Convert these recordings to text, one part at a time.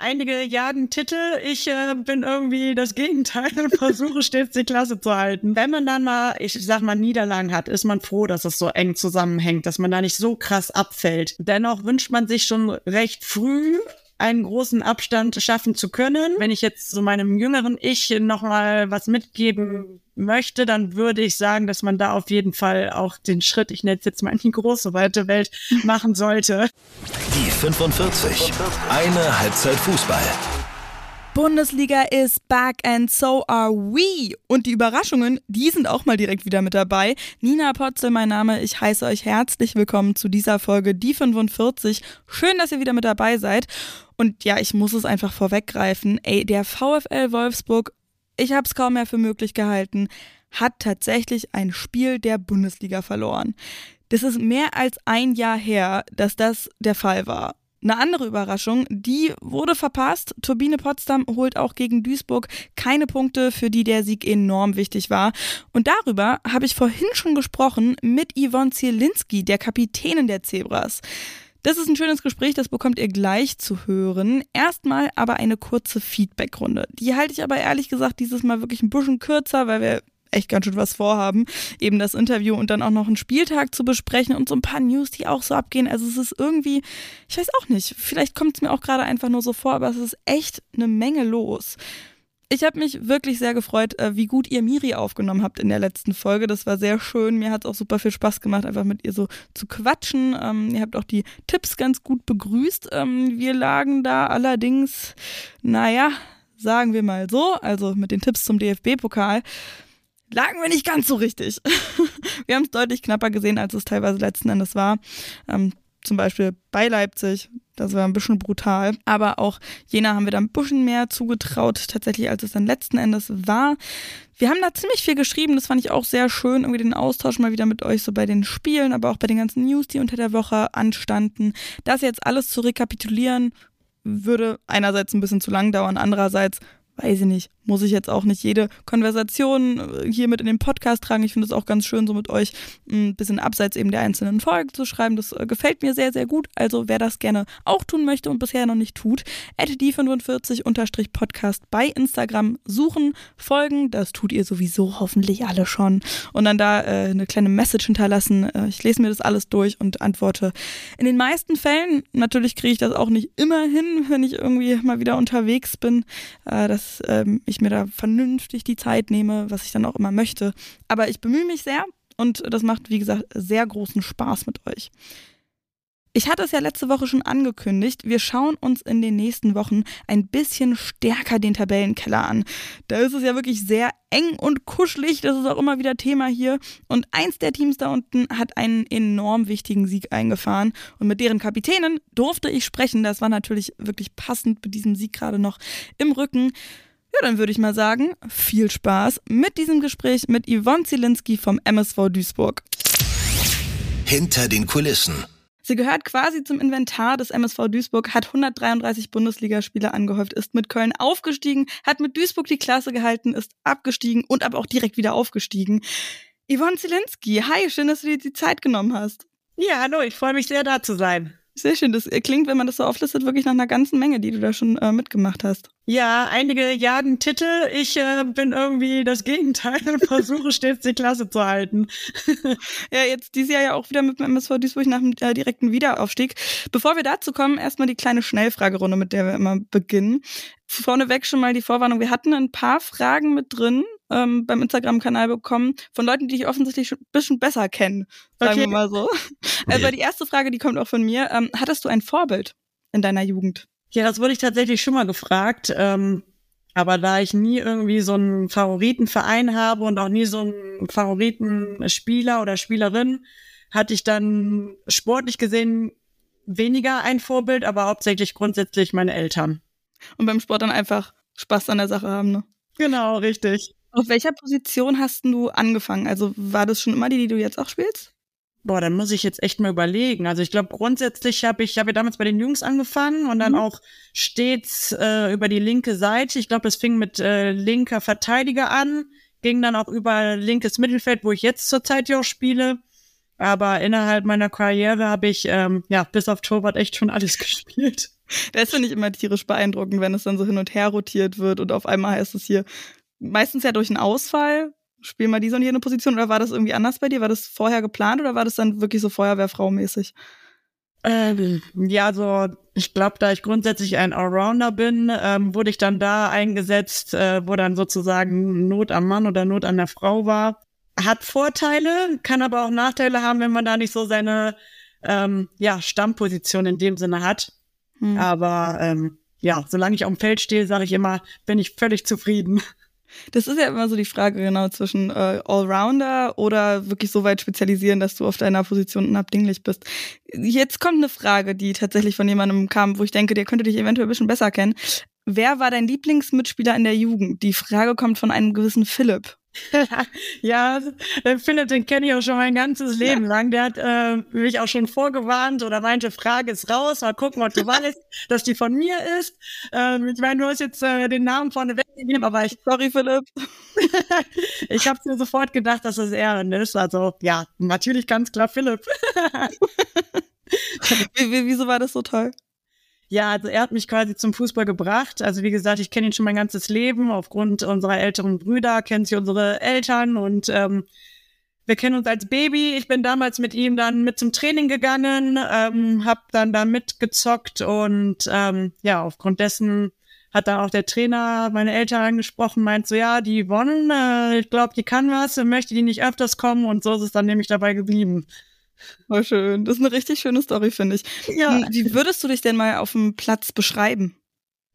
einige jagen Titel. Ich äh, bin irgendwie das Gegenteil und versuche stets die Klasse zu halten. Wenn man dann mal, ich sag mal, Niederlagen hat, ist man froh, dass es so eng zusammenhängt, dass man da nicht so krass abfällt. Dennoch wünscht man sich schon recht früh einen großen Abstand schaffen zu können. Wenn ich jetzt so meinem jüngeren Ich nochmal was mitgeben möchte, dann würde ich sagen, dass man da auf jeden Fall auch den Schritt, ich nenne es jetzt mal in die große, weite Welt, machen sollte. Die 45. Eine Halbzeit Fußball. Bundesliga is back and so are we. Und die Überraschungen, die sind auch mal direkt wieder mit dabei. Nina Potzel, mein Name. Ich heiße euch herzlich willkommen zu dieser Folge, die 45. Schön, dass ihr wieder mit dabei seid. Und ja, ich muss es einfach vorweggreifen. Ey, der VfL Wolfsburg, ich habe es kaum mehr für möglich gehalten, hat tatsächlich ein Spiel der Bundesliga verloren. Das ist mehr als ein Jahr her, dass das der Fall war. Eine andere Überraschung, die wurde verpasst. Turbine Potsdam holt auch gegen Duisburg keine Punkte, für die der Sieg enorm wichtig war. Und darüber habe ich vorhin schon gesprochen mit Yvonne Zielinski, der Kapitänin der Zebras. Das ist ein schönes Gespräch, das bekommt ihr gleich zu hören. Erstmal aber eine kurze Feedbackrunde. Die halte ich aber ehrlich gesagt dieses Mal wirklich ein bisschen kürzer, weil wir echt ganz schön was vorhaben, eben das Interview und dann auch noch einen Spieltag zu besprechen und so ein paar News, die auch so abgehen. Also es ist irgendwie, ich weiß auch nicht, vielleicht kommt es mir auch gerade einfach nur so vor, aber es ist echt eine Menge los. Ich habe mich wirklich sehr gefreut, äh, wie gut ihr Miri aufgenommen habt in der letzten Folge. Das war sehr schön. Mir hat es auch super viel Spaß gemacht, einfach mit ihr so zu quatschen. Ähm, ihr habt auch die Tipps ganz gut begrüßt. Ähm, wir lagen da allerdings, naja, sagen wir mal so, also mit den Tipps zum DFB-Pokal lagen wir nicht ganz so richtig. wir haben es deutlich knapper gesehen, als es teilweise letzten Endes war. Ähm, zum Beispiel bei Leipzig, das war ein bisschen brutal. Aber auch Jena haben wir da ein bisschen mehr zugetraut, tatsächlich, als es dann letzten Endes war. Wir haben da ziemlich viel geschrieben, das fand ich auch sehr schön, irgendwie den Austausch mal wieder mit euch so bei den Spielen, aber auch bei den ganzen News, die unter der Woche anstanden. Das jetzt alles zu rekapitulieren, würde einerseits ein bisschen zu lang dauern, andererseits weiß ich nicht, muss ich jetzt auch nicht jede Konversation äh, hier mit in den Podcast tragen. Ich finde es auch ganz schön, so mit euch ein bisschen abseits eben der einzelnen Folgen zu schreiben. Das äh, gefällt mir sehr, sehr gut. Also wer das gerne auch tun möchte und bisher noch nicht tut, die 45 podcast bei Instagram suchen, folgen. Das tut ihr sowieso hoffentlich alle schon. Und dann da äh, eine kleine Message hinterlassen. Äh, ich lese mir das alles durch und antworte. In den meisten Fällen, natürlich kriege ich das auch nicht immer hin, wenn ich irgendwie mal wieder unterwegs bin, äh, dass ähm, ich mir da vernünftig die Zeit nehme, was ich dann auch immer möchte. Aber ich bemühe mich sehr und das macht, wie gesagt, sehr großen Spaß mit euch. Ich hatte es ja letzte Woche schon angekündigt, wir schauen uns in den nächsten Wochen ein bisschen stärker den Tabellenkeller an. Da ist es ja wirklich sehr eng und kuschelig, das ist auch immer wieder Thema hier. Und eins der Teams da unten hat einen enorm wichtigen Sieg eingefahren. Und mit deren Kapitänen durfte ich sprechen. Das war natürlich wirklich passend mit diesem Sieg gerade noch im Rücken. Ja, dann würde ich mal sagen, viel Spaß mit diesem Gespräch mit Yvonne Zielinski vom MSV Duisburg. Hinter den Kulissen. Sie gehört quasi zum Inventar des MSV Duisburg, hat 133 Bundesligaspiele angehäuft, ist mit Köln aufgestiegen, hat mit Duisburg die Klasse gehalten, ist abgestiegen und aber auch direkt wieder aufgestiegen. Yvonne Zielinski, hi, schön, dass du dir die Zeit genommen hast. Ja, hallo, ich freue mich sehr, da zu sein. Sehr schön. Das klingt, wenn man das so auflistet, wirklich nach einer ganzen Menge, die du da schon äh, mitgemacht hast. Ja, einige jagen Titel. Ich äh, bin irgendwie das Gegenteil und versuche stets die Klasse zu halten. ja, jetzt dieses Jahr ja auch wieder mit dem MSV Duisburg nach dem äh, direkten Wiederaufstieg. Bevor wir dazu kommen, erstmal die kleine Schnellfragerunde, mit der wir immer beginnen. Vorneweg schon mal die Vorwarnung. Wir hatten ein paar Fragen mit drin, ähm, beim Instagram-Kanal bekommen von Leuten, die ich offensichtlich schon ein bisschen besser kenne, sagen okay. wir mal so. Aber die erste Frage, die kommt auch von mir. Ähm, hattest du ein Vorbild in deiner Jugend? Ja, das wurde ich tatsächlich schon mal gefragt. Ähm, aber da ich nie irgendwie so einen Favoritenverein habe und auch nie so einen Favoritenspieler oder Spielerin, hatte ich dann sportlich gesehen weniger ein Vorbild, aber hauptsächlich grundsätzlich meine Eltern. Und beim Sport dann einfach Spaß an der Sache haben, ne? Genau, richtig. Auf welcher Position hast du angefangen? Also war das schon immer die, die du jetzt auch spielst? Boah, dann muss ich jetzt echt mal überlegen. Also ich glaube, grundsätzlich habe ich, habe ja damals bei den Jungs angefangen und dann mhm. auch stets äh, über die linke Seite. Ich glaube, es fing mit äh, linker Verteidiger an, ging dann auch über linkes Mittelfeld, wo ich jetzt zurzeit ja auch spiele. Aber innerhalb meiner Karriere habe ich ähm, ja bis auf Torwart echt schon alles gespielt. Das finde ich immer tierisch beeindruckend, wenn es dann so hin und her rotiert wird und auf einmal heißt es hier meistens ja durch einen Ausfall, spiel mal diese und jene Position oder war das irgendwie anders bei dir? War das vorher geplant oder war das dann wirklich so Feuerwehrfrau-mäßig? Ähm, ja, so ich glaube, da ich grundsätzlich ein Allrounder bin, ähm, wurde ich dann da eingesetzt, äh, wo dann sozusagen Not am Mann oder Not an der Frau war. Hat Vorteile, kann aber auch Nachteile haben, wenn man da nicht so seine ähm, ja, Stammposition in dem Sinne hat. Hm. Aber ähm, ja, solange ich auf dem Feld stehe, sage ich immer, bin ich völlig zufrieden. Das ist ja immer so die Frage genau zwischen äh, Allrounder oder wirklich so weit spezialisieren, dass du auf deiner Position unabdinglich bist. Jetzt kommt eine Frage, die tatsächlich von jemandem kam, wo ich denke, der könnte dich eventuell ein bisschen besser kennen. Wer war dein Lieblingsmitspieler in der Jugend? Die Frage kommt von einem gewissen Philipp. ja, Philipp, den kenne ich auch schon mein ganzes Leben lang. Der hat äh, mich auch schon vorgewarnt oder meinte, Frage ist raus, mal gucken, ob du weißt, dass die von mir ist. Ähm, ich meine, du hast jetzt äh, den Namen vorne weggegeben, aber ich... Sorry, Philipp. ich habe mir sofort gedacht, dass es er ist. Also ja, natürlich ganz klar Philipp. Wieso war das so toll? Ja, also er hat mich quasi zum Fußball gebracht. Also wie gesagt, ich kenne ihn schon mein ganzes Leben. Aufgrund unserer älteren Brüder kennen sie unsere Eltern und ähm, wir kennen uns als Baby. Ich bin damals mit ihm dann mit zum Training gegangen, ähm, habe dann da mitgezockt und ähm, ja, aufgrund dessen hat dann auch der Trainer meine Eltern angesprochen, meint so, ja, die Yvonne, äh, ich glaube, die kann was, möchte die nicht öfters kommen und so ist es dann nämlich dabei geblieben. Voll schön. Das ist eine richtig schöne Story, finde ich. Ja. Wie würdest du dich denn mal auf dem Platz beschreiben?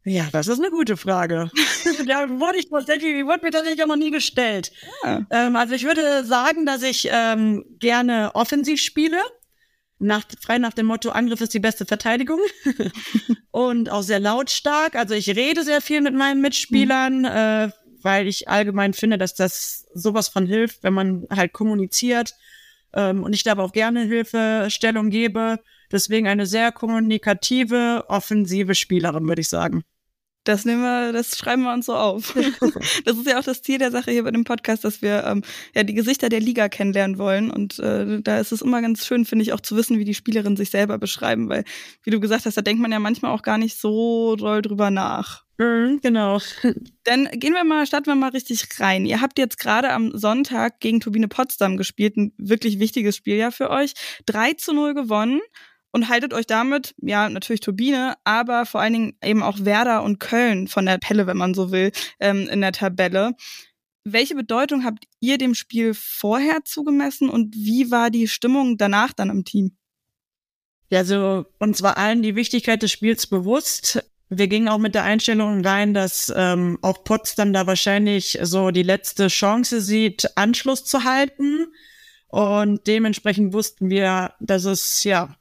Ja, das ist eine gute Frage. ja, wurde ich tatsächlich, wurde mir tatsächlich auch noch nie gestellt. Ja. Ähm, also ich würde sagen, dass ich ähm, gerne offensiv spiele. Nach, frei nach dem Motto, Angriff ist die beste Verteidigung. und auch sehr lautstark. Also ich rede sehr viel mit meinen Mitspielern, mhm. äh, weil ich allgemein finde, dass das sowas von hilft, wenn man halt kommuniziert ähm, und ich da aber auch gerne Hilfestellung gebe. Deswegen eine sehr kommunikative, offensive Spielerin, würde ich sagen. Das nehmen wir, das schreiben wir uns so auf. das ist ja auch das Ziel der Sache hier bei dem Podcast, dass wir ähm, ja die Gesichter der Liga kennenlernen wollen. Und äh, da ist es immer ganz schön, finde ich, auch zu wissen, wie die Spielerinnen sich selber beschreiben, weil, wie du gesagt hast, da denkt man ja manchmal auch gar nicht so doll drüber nach. Mhm, genau. Dann gehen wir mal, starten wir mal richtig rein. Ihr habt jetzt gerade am Sonntag gegen Turbine Potsdam gespielt, ein wirklich wichtiges Spiel ja für euch. 3 zu 0 gewonnen und haltet euch damit, ja, natürlich Turbine, aber vor allen Dingen eben auch Werder und Köln von der Pelle, wenn man so will, ähm, in der Tabelle. Welche Bedeutung habt ihr dem Spiel vorher zugemessen und wie war die Stimmung danach dann im Team? Ja, so uns war allen die Wichtigkeit des Spiels bewusst. Wir gingen auch mit der Einstellung rein, dass ähm, auch Potsdam da wahrscheinlich so die letzte Chance sieht, Anschluss zu halten. Und dementsprechend wussten wir, dass es ja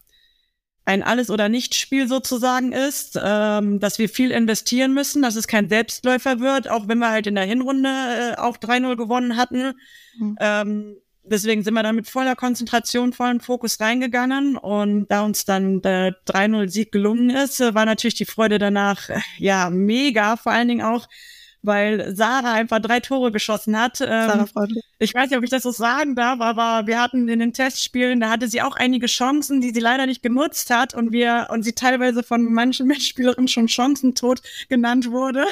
ein Alles- oder Nicht-Spiel sozusagen ist, ähm, dass wir viel investieren müssen, dass es kein Selbstläufer wird, auch wenn wir halt in der Hinrunde äh, auch 3-0 gewonnen hatten. Mhm. Ähm, deswegen sind wir da mit voller Konzentration, vollen Fokus reingegangen. Und da uns dann der 3-0-Sieg gelungen ist, war natürlich die Freude danach, äh, ja, mega. Vor allen Dingen auch, weil Sarah einfach drei Tore geschossen hat. Ähm, Sarah Freundlich. Ich weiß nicht, ob ich das so sagen darf, aber wir hatten in den Testspielen, da hatte sie auch einige Chancen, die sie leider nicht genutzt hat und wir und sie teilweise von manchen Mitspielerinnen schon Chancentod genannt wurde.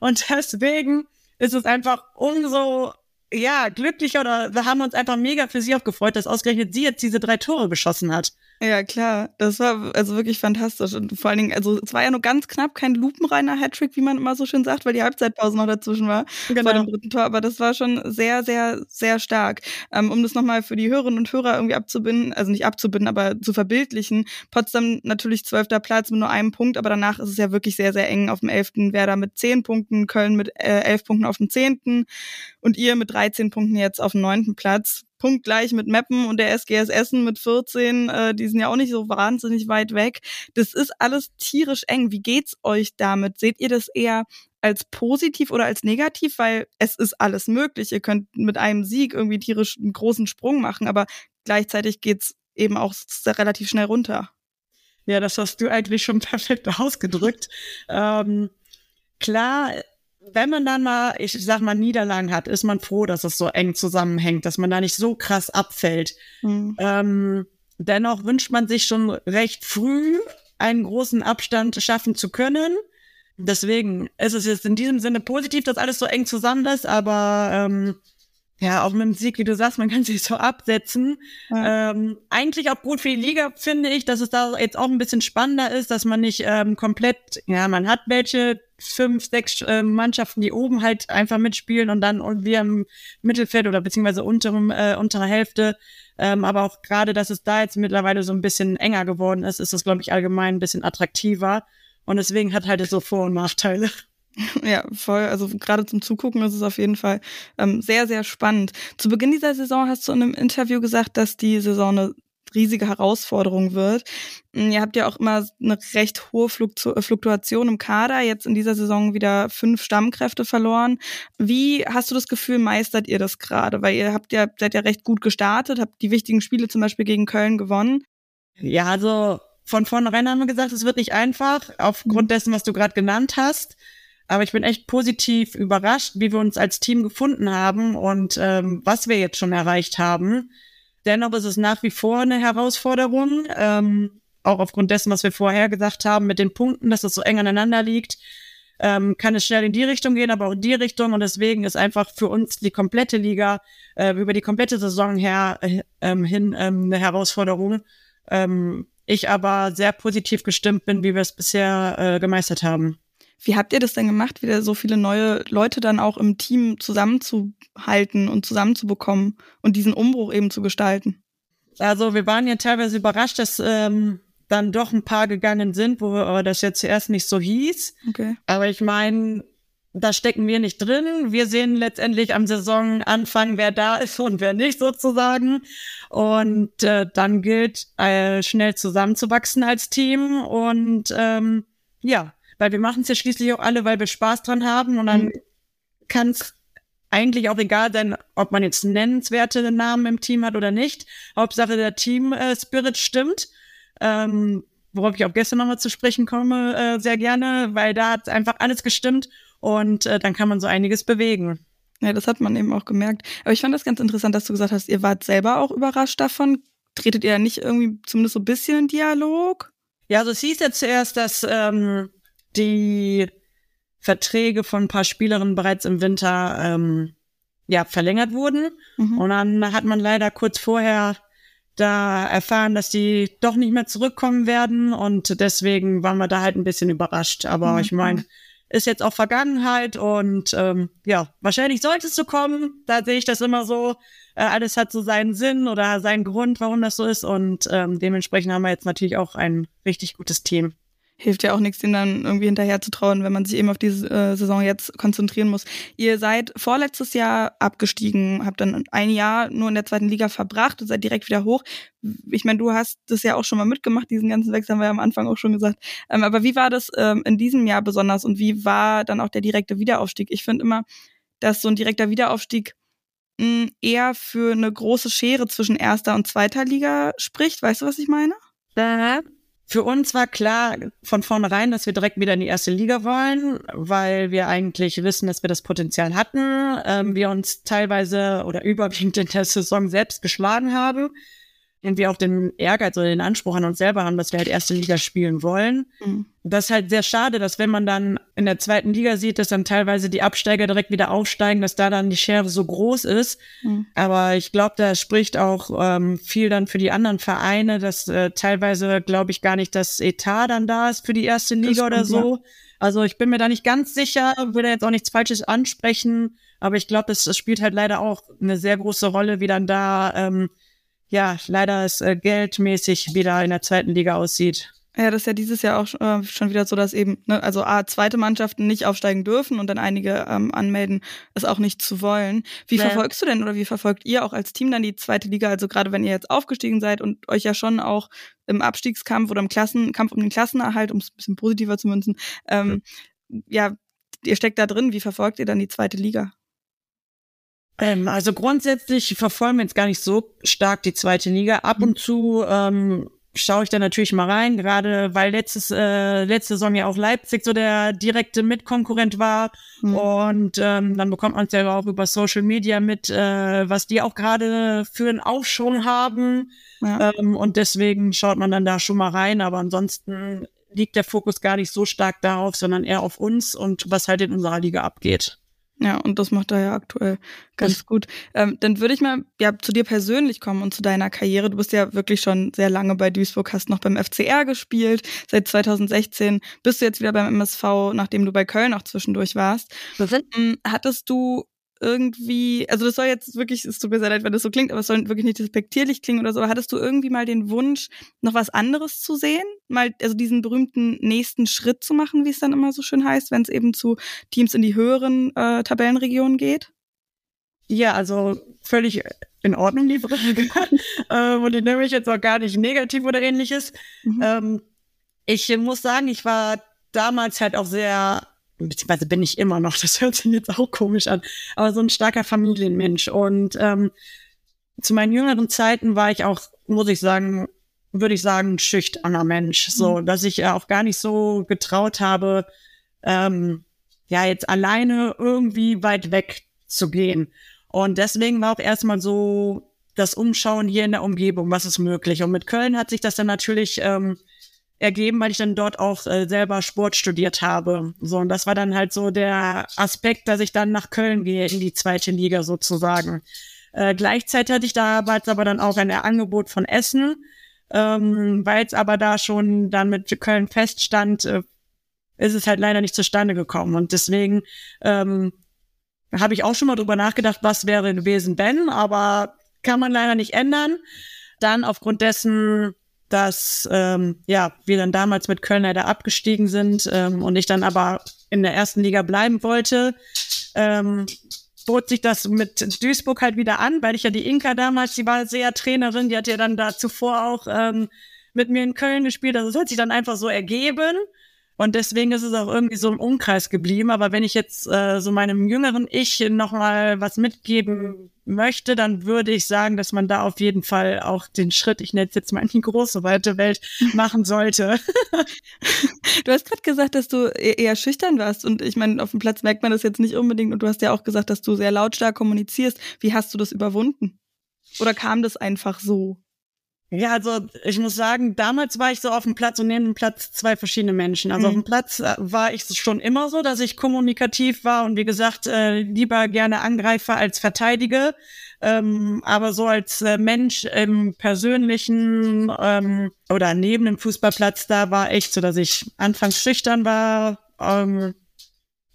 Und deswegen ist es einfach umso ja, glücklicher oder wir haben uns einfach mega für sie auch gefreut, dass ausgerechnet sie jetzt diese drei Tore geschossen hat. Ja, klar. Das war also wirklich fantastisch. Und vor allen Dingen, also es war ja nur ganz knapp kein lupenreiner Hattrick, wie man immer so schön sagt, weil die Halbzeitpause noch dazwischen war genau. vor dem dritten Tor. Aber das war schon sehr, sehr, sehr stark. Ähm, um das nochmal für die Hörerinnen und Hörer irgendwie abzubinden, also nicht abzubinden, aber zu verbildlichen. Potsdam natürlich zwölfter Platz mit nur einem Punkt, aber danach ist es ja wirklich sehr, sehr eng auf dem elften. Werder mit zehn Punkten, Köln mit äh, elf Punkten auf dem zehnten und ihr mit 13 Punkten jetzt auf dem neunten Platz punktgleich mit Meppen und der SGS Essen mit 14. Äh, die sind ja auch nicht so wahnsinnig weit weg. Das ist alles tierisch eng. Wie geht's euch damit? Seht ihr das eher als positiv oder als negativ? Weil es ist alles möglich. Ihr könnt mit einem Sieg irgendwie tierisch einen großen Sprung machen, aber gleichzeitig geht's eben auch relativ schnell runter. Ja, das hast du eigentlich schon perfekt ausgedrückt. ähm, klar, wenn man dann mal, ich sag mal, Niederlagen hat, ist man froh, dass es so eng zusammenhängt, dass man da nicht so krass abfällt. Mhm. Ähm, dennoch wünscht man sich schon recht früh einen großen Abstand schaffen zu können. Deswegen ist es jetzt in diesem Sinne positiv, dass alles so eng zusammen ist, aber ähm, ja, auch mit dem Sieg, wie du sagst, man kann sich so absetzen. Ja. Ähm, eigentlich auch gut für die Liga, finde ich, dass es da jetzt auch ein bisschen spannender ist, dass man nicht ähm, komplett, ja, man hat welche fünf, sechs äh, Mannschaften, die oben halt einfach mitspielen und dann und wir im Mittelfeld oder beziehungsweise unterem, äh, untere Hälfte. Ähm, aber auch gerade, dass es da jetzt mittlerweile so ein bisschen enger geworden ist, ist es, glaube ich, allgemein ein bisschen attraktiver. Und deswegen hat halt so Vor- und Nachteile. Ja, voll. Also gerade zum Zugucken ist es auf jeden Fall ähm, sehr, sehr spannend. Zu Beginn dieser Saison hast du in einem Interview gesagt, dass die Saison eine riesige Herausforderung wird. Hm, ihr habt ja auch immer eine recht hohe äh, Fluktuation im Kader, jetzt in dieser Saison wieder fünf Stammkräfte verloren. Wie hast du das Gefühl, meistert ihr das gerade? Weil ihr habt ja, seid ja recht gut gestartet, habt die wichtigen Spiele zum Beispiel gegen Köln gewonnen. Ja, also von vornherein haben wir gesagt, es wird nicht einfach, aufgrund mhm. dessen, was du gerade genannt hast. Aber ich bin echt positiv überrascht, wie wir uns als Team gefunden haben und ähm, was wir jetzt schon erreicht haben. Dennoch ist es nach wie vor eine Herausforderung, ähm, auch aufgrund dessen, was wir vorher gesagt haben, mit den Punkten, dass es so eng aneinander liegt. Ähm, kann es schnell in die Richtung gehen, aber auch in die Richtung. Und deswegen ist einfach für uns die komplette Liga äh, über die komplette Saison her äh, ähm, hin ähm, eine Herausforderung. Ähm, ich aber sehr positiv gestimmt bin, wie wir es bisher äh, gemeistert haben. Wie habt ihr das denn gemacht, wieder so viele neue Leute dann auch im Team zusammenzuhalten und zusammenzubekommen und diesen Umbruch eben zu gestalten? Also wir waren ja teilweise überrascht, dass ähm, dann doch ein paar gegangen sind, wo aber das jetzt zuerst nicht so hieß. Okay. Aber ich meine, da stecken wir nicht drin. Wir sehen letztendlich am Saisonanfang, wer da ist und wer nicht sozusagen. Und äh, dann gilt, äh, schnell zusammenzuwachsen als Team. Und ähm, ja, weil wir machen es ja schließlich auch alle, weil wir Spaß dran haben. Und dann mhm. kann es eigentlich auch egal sein, ob man jetzt nennenswerte Namen im Team hat oder nicht. Hauptsache der Team-Spirit stimmt. Ähm, worauf ich auch gestern nochmal zu sprechen komme, äh, sehr gerne, weil da hat einfach alles gestimmt und äh, dann kann man so einiges bewegen. Ja, das hat man eben auch gemerkt. Aber ich fand das ganz interessant, dass du gesagt hast, ihr wart selber auch überrascht davon. Tretet ihr nicht irgendwie zumindest so ein bisschen in Dialog? Ja, also es hieß ja zuerst, dass ähm, die Verträge von ein paar Spielerinnen bereits im Winter ähm, ja verlängert wurden. Mhm. Und dann hat man leider kurz vorher da erfahren, dass die doch nicht mehr zurückkommen werden. Und deswegen waren wir da halt ein bisschen überrascht. Aber mhm. ich meine, ist jetzt auch Vergangenheit und ähm, ja, wahrscheinlich sollte es so kommen. Da sehe ich das immer so. Äh, alles hat so seinen Sinn oder seinen Grund, warum das so ist. Und ähm, dementsprechend haben wir jetzt natürlich auch ein richtig gutes Team hilft ja auch nichts, den dann irgendwie hinterher zu trauen, wenn man sich eben auf diese äh, Saison jetzt konzentrieren muss. Ihr seid vorletztes Jahr abgestiegen, habt dann ein Jahr nur in der zweiten Liga verbracht und seid direkt wieder hoch. Ich meine, du hast das ja auch schon mal mitgemacht, diesen ganzen Wechsel haben wir ja am Anfang auch schon gesagt. Ähm, aber wie war das ähm, in diesem Jahr besonders und wie war dann auch der direkte Wiederaufstieg? Ich finde immer, dass so ein direkter Wiederaufstieg hm, eher für eine große Schere zwischen erster und zweiter Liga spricht. Weißt du, was ich meine? Ja, für uns war klar von vornherein, dass wir direkt wieder in die erste Liga wollen, weil wir eigentlich wissen, dass wir das Potenzial hatten. Ähm, wir uns teilweise oder überwiegend in der Saison selbst geschlagen haben irgendwie auch den Ehrgeiz oder den Anspruch an uns selber haben, dass wir halt erste Liga spielen wollen. Mhm. Das ist halt sehr schade, dass wenn man dann in der zweiten Liga sieht, dass dann teilweise die Absteiger direkt wieder aufsteigen, dass da dann die Schere so groß ist. Mhm. Aber ich glaube, da spricht auch ähm, viel dann für die anderen Vereine, dass äh, teilweise, glaube ich, gar nicht das Etat dann da ist für die erste Liga oder so. Ja. Also ich bin mir da nicht ganz sicher, will da jetzt auch nichts Falsches ansprechen, aber ich glaube, es spielt halt leider auch eine sehr große Rolle, wie dann da ähm, ja, leider es äh, geldmäßig wieder in der zweiten Liga aussieht. Ja, das ist ja dieses Jahr auch äh, schon wieder so, dass eben, ne, also A, zweite Mannschaften nicht aufsteigen dürfen und dann einige ähm, anmelden, es auch nicht zu wollen. Wie naja. verfolgst du denn oder wie verfolgt ihr auch als Team dann die zweite Liga? Also gerade wenn ihr jetzt aufgestiegen seid und euch ja schon auch im Abstiegskampf oder im Klassenkampf um den Klassenerhalt, um es ein bisschen positiver zu münzen, ähm, ja. ja, ihr steckt da drin, wie verfolgt ihr dann die zweite Liga? Ähm, also grundsätzlich verfolgen wir jetzt gar nicht so stark die zweite Liga. Ab und mhm. zu ähm, schaue ich da natürlich mal rein, gerade weil letztes, äh, letzte Saison ja auch Leipzig so der direkte Mitkonkurrent war. Mhm. Und ähm, dann bekommt man es ja auch über Social Media mit, äh, was die auch gerade für einen Aufschwung haben. Ja. Ähm, und deswegen schaut man dann da schon mal rein. Aber ansonsten liegt der Fokus gar nicht so stark darauf, sondern eher auf uns und was halt in unserer Liga abgeht. Ja, und das macht er ja aktuell ganz das gut. Ähm, dann würde ich mal ja zu dir persönlich kommen und zu deiner Karriere. Du bist ja wirklich schon sehr lange bei Duisburg, hast noch beim FCR gespielt. Seit 2016 bist du jetzt wieder beim MSV, nachdem du bei Köln auch zwischendurch warst. Mhm. Hattest du irgendwie, also das soll jetzt wirklich, es tut mir sehr leid, wenn das so klingt, aber es soll wirklich nicht despektierlich klingen oder so, aber hattest du irgendwie mal den Wunsch, noch was anderes zu sehen? Mal, also diesen berühmten nächsten Schritt zu machen, wie es dann immer so schön heißt, wenn es eben zu Teams in die höheren äh, Tabellenregionen geht? Ja, also völlig in Ordnung, Brille. ähm, und ich nehme mich jetzt auch gar nicht negativ oder ähnliches. Mhm. Ähm, ich muss sagen, ich war damals halt auch sehr beziehungsweise bin ich immer noch, das hört sich jetzt auch komisch an, aber so ein starker Familienmensch. Und ähm, zu meinen jüngeren Zeiten war ich auch, muss ich sagen, würde ich sagen, ein schüchterner Mensch. So, mhm. dass ich ja auch gar nicht so getraut habe, ähm, ja, jetzt alleine irgendwie weit weg zu gehen. Und deswegen war auch erstmal so das Umschauen hier in der Umgebung, was ist möglich. Und mit Köln hat sich das dann natürlich ähm, ergeben, weil ich dann dort auch äh, selber Sport studiert habe. So, und das war dann halt so der Aspekt, dass ich dann nach Köln gehe, in die zweite Liga sozusagen. Äh, gleichzeitig hatte ich damals aber dann auch ein Angebot von Essen, ähm, weil es aber da schon dann mit Köln feststand, äh, ist es halt leider nicht zustande gekommen. Und deswegen ähm, habe ich auch schon mal drüber nachgedacht, was wäre gewesen, wenn, aber kann man leider nicht ändern. Dann aufgrund dessen dass ähm, ja wir dann damals mit Köln leider abgestiegen sind ähm, und ich dann aber in der ersten Liga bleiben wollte, ähm, bot sich das mit Duisburg halt wieder an, weil ich ja die Inka damals, die war sehr Trainerin, die hat ja dann da zuvor auch ähm, mit mir in Köln gespielt. Also es hat sich dann einfach so ergeben. Und deswegen ist es auch irgendwie so im Umkreis geblieben. Aber wenn ich jetzt äh, so meinem jüngeren Ich nochmal was mitgeben möchte, dann würde ich sagen, dass man da auf jeden Fall auch den Schritt, ich nenne es jetzt mal in die große, weite Welt, machen sollte. du hast gerade gesagt, dass du e-, eher schüchtern warst. Und ich meine, auf dem Platz merkt man das jetzt nicht unbedingt. Und du hast ja auch gesagt, dass du sehr lautstark kommunizierst. Wie hast du das überwunden? Oder kam das einfach so? Ja, also ich muss sagen, damals war ich so auf dem Platz und neben dem Platz zwei verschiedene Menschen. Also mhm. auf dem Platz äh, war ich schon immer so, dass ich kommunikativ war und wie gesagt, äh, lieber gerne angreife als verteidige. Ähm, aber so als äh, Mensch im persönlichen ähm, oder neben dem Fußballplatz, da war echt so, dass ich anfangs schüchtern war, ähm,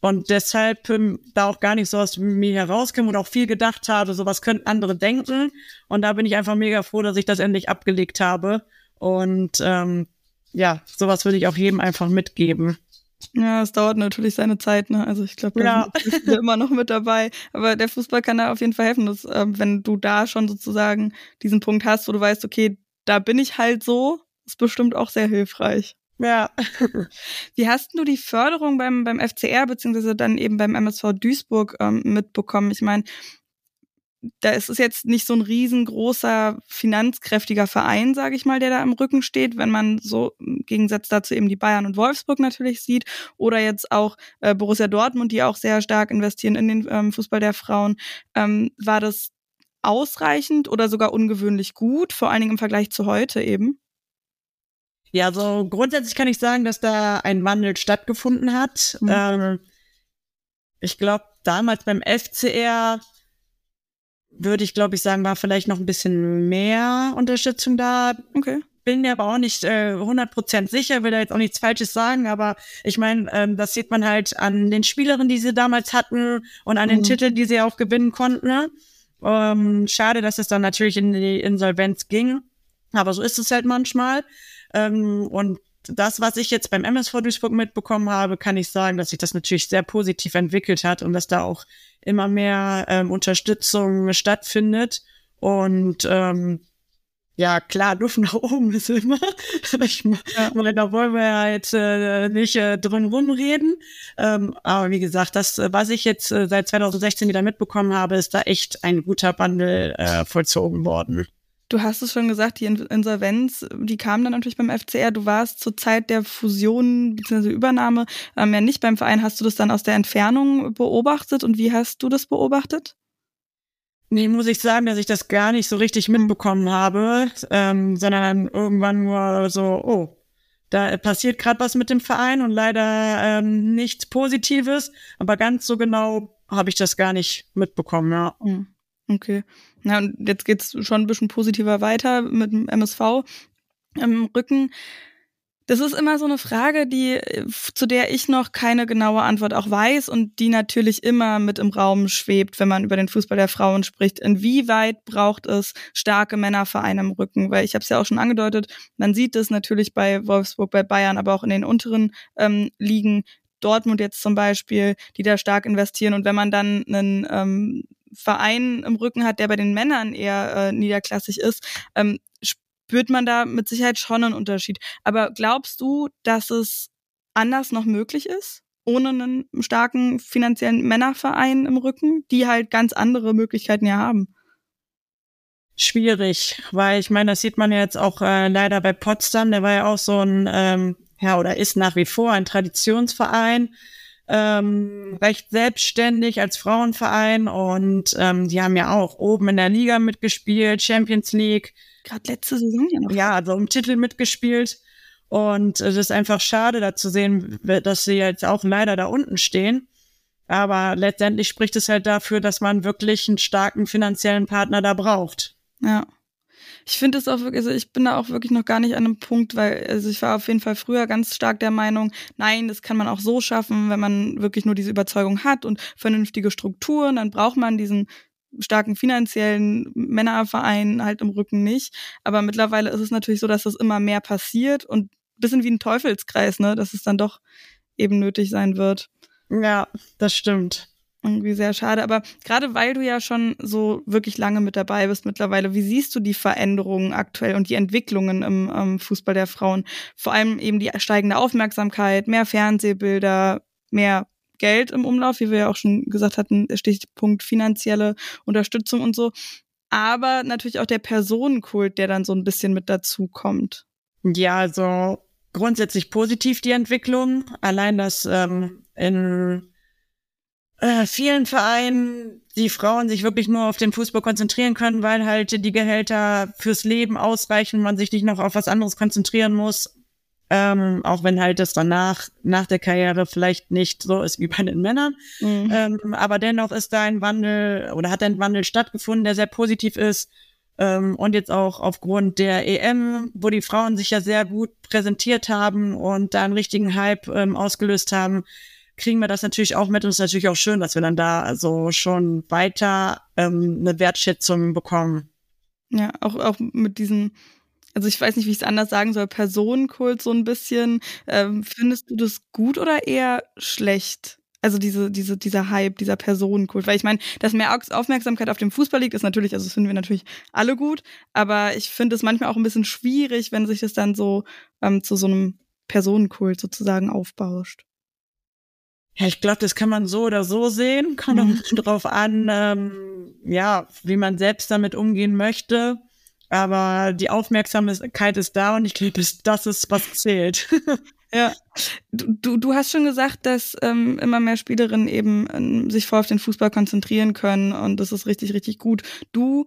und deshalb ähm, da auch gar nicht so aus mir herauskam und auch viel gedacht habe, so was könnten andere denken. Und da bin ich einfach mega froh, dass ich das endlich abgelegt habe. Und ähm, ja, sowas würde ich auch jedem einfach mitgeben. Ja, es dauert natürlich seine Zeit, ne? Also ich glaube, da ja. sind wir immer noch mit dabei. Aber der Fußball kann da auf jeden Fall helfen, dass, äh, wenn du da schon sozusagen diesen Punkt hast, wo du weißt, okay, da bin ich halt so, ist bestimmt auch sehr hilfreich. Ja. Wie hast du die Förderung beim, beim FCR beziehungsweise dann eben beim MSV Duisburg ähm, mitbekommen? Ich meine, da ist es jetzt nicht so ein riesengroßer, finanzkräftiger Verein, sage ich mal, der da im Rücken steht, wenn man so im Gegensatz dazu eben die Bayern und Wolfsburg natürlich sieht oder jetzt auch äh, Borussia Dortmund, die auch sehr stark investieren in den ähm, Fußball der Frauen. Ähm, war das ausreichend oder sogar ungewöhnlich gut, vor allen Dingen im Vergleich zu heute eben? Ja, also grundsätzlich kann ich sagen, dass da ein Wandel stattgefunden hat. Mhm. Ähm, ich glaube, damals beim FCR würde ich, glaube ich, sagen, war vielleicht noch ein bisschen mehr Unterstützung da. Okay. Bin mir aber auch nicht äh, 100% sicher, will da jetzt auch nichts Falsches sagen, aber ich meine, ähm, das sieht man halt an den Spielerinnen, die sie damals hatten und an mhm. den Titeln, die sie auch gewinnen konnten. Ne? Ähm, schade, dass es dann natürlich in die Insolvenz ging, aber so ist es halt manchmal. Ähm, und das, was ich jetzt beim MSV Duisburg mitbekommen habe, kann ich sagen, dass sich das natürlich sehr positiv entwickelt hat und dass da auch immer mehr ähm, Unterstützung stattfindet. Und ähm, ja, klar, Luft nach oben ist immer. ich meine, da wollen wir ja jetzt äh, nicht äh, drin rumreden. Ähm, aber wie gesagt, das, was ich jetzt äh, seit 2016 wieder mitbekommen habe, ist da echt ein guter Wandel äh, vollzogen worden. Du hast es schon gesagt, die Insolvenz, die kam dann natürlich beim FCR. Du warst zur Zeit der Fusion bzw. Übernahme ähm, ja nicht beim Verein. Hast du das dann aus der Entfernung beobachtet und wie hast du das beobachtet? Nee, muss ich sagen, dass ich das gar nicht so richtig mitbekommen habe, ähm, sondern irgendwann nur so, oh, da passiert gerade was mit dem Verein und leider ähm, nichts Positives, aber ganz so genau habe ich das gar nicht mitbekommen, ja. Hm, okay. Na, und jetzt geht's schon ein bisschen positiver weiter mit dem MSV im Rücken. Das ist immer so eine Frage, die, zu der ich noch keine genaue Antwort auch weiß und die natürlich immer mit im Raum schwebt, wenn man über den Fußball der Frauen spricht. Inwieweit braucht es starke Männervereine im Rücken? Weil ich habe es ja auch schon angedeutet, man sieht es natürlich bei Wolfsburg, bei Bayern, aber auch in den unteren ähm, Ligen, Dortmund jetzt zum Beispiel, die da stark investieren. Und wenn man dann einen ähm, Verein im Rücken hat, der bei den Männern eher äh, niederklassig ist, ähm, spürt man da mit Sicherheit schon einen Unterschied. Aber glaubst du, dass es anders noch möglich ist? Ohne einen starken finanziellen Männerverein im Rücken, die halt ganz andere Möglichkeiten ja haben. Schwierig, weil ich meine, das sieht man ja jetzt auch äh, leider bei Potsdam, der war ja auch so ein, ähm, ja, oder ist nach wie vor ein Traditionsverein, ähm, recht selbstständig als Frauenverein und ähm, die haben ja auch oben in der Liga mitgespielt, Champions League, Gerade letzte Saison ja noch. Ja, also im Titel mitgespielt. Und es ist einfach schade, da zu sehen, dass sie jetzt auch leider da unten stehen. Aber letztendlich spricht es halt dafür, dass man wirklich einen starken finanziellen Partner da braucht. Ja. Ich finde es auch wirklich, also ich bin da auch wirklich noch gar nicht an einem Punkt, weil, also ich war auf jeden Fall früher ganz stark der Meinung, nein, das kann man auch so schaffen, wenn man wirklich nur diese Überzeugung hat und vernünftige Strukturen, dann braucht man diesen starken finanziellen Männerverein halt im Rücken nicht. Aber mittlerweile ist es natürlich so, dass das immer mehr passiert und bisschen wie ein Teufelskreis, ne, dass es dann doch eben nötig sein wird. Ja, das stimmt. Irgendwie sehr schade. Aber gerade weil du ja schon so wirklich lange mit dabei bist mittlerweile, wie siehst du die Veränderungen aktuell und die Entwicklungen im, im Fußball der Frauen? Vor allem eben die steigende Aufmerksamkeit, mehr Fernsehbilder, mehr Geld im Umlauf, wie wir ja auch schon gesagt hatten, Stichpunkt finanzielle Unterstützung und so. Aber natürlich auch der Personenkult, der dann so ein bisschen mit dazu kommt. Ja, also grundsätzlich positiv die Entwicklung. Allein, dass ähm, in äh, vielen Vereinen die Frauen sich wirklich nur auf den Fußball konzentrieren können, weil halt die Gehälter fürs Leben ausreichen, man sich nicht noch auf was anderes konzentrieren muss ähm, auch wenn halt das danach, nach der Karriere vielleicht nicht so ist wie bei den Männern. Mhm. Ähm, aber dennoch ist da ein Wandel oder hat ein Wandel stattgefunden, der sehr positiv ist. Ähm, und jetzt auch aufgrund der EM, wo die Frauen sich ja sehr gut präsentiert haben und da einen richtigen Hype ähm, ausgelöst haben, kriegen wir das natürlich auch mit und es ist natürlich auch schön, dass wir dann da also schon weiter ähm, eine Wertschätzung bekommen. Ja, auch, auch mit diesen also ich weiß nicht, wie ich es anders sagen soll, Personenkult so ein bisschen. Ähm, findest du das gut oder eher schlecht? Also diese, diese, dieser Hype, dieser Personenkult. Weil ich meine, dass mehr Aufmerksamkeit auf dem Fußball liegt, ist natürlich, also das finden wir natürlich alle gut, aber ich finde es manchmal auch ein bisschen schwierig, wenn sich das dann so ähm, zu so einem Personenkult sozusagen aufbauscht. Ja, ich glaube, das kann man so oder so sehen. Kommt auch mhm. drauf an, ähm, ja, wie man selbst damit umgehen möchte. Aber die Aufmerksamkeit ist da und ich glaube, das ist, was zählt. Ja, du, du hast schon gesagt, dass ähm, immer mehr Spielerinnen eben ähm, sich voll auf den Fußball konzentrieren können und das ist richtig, richtig gut. Du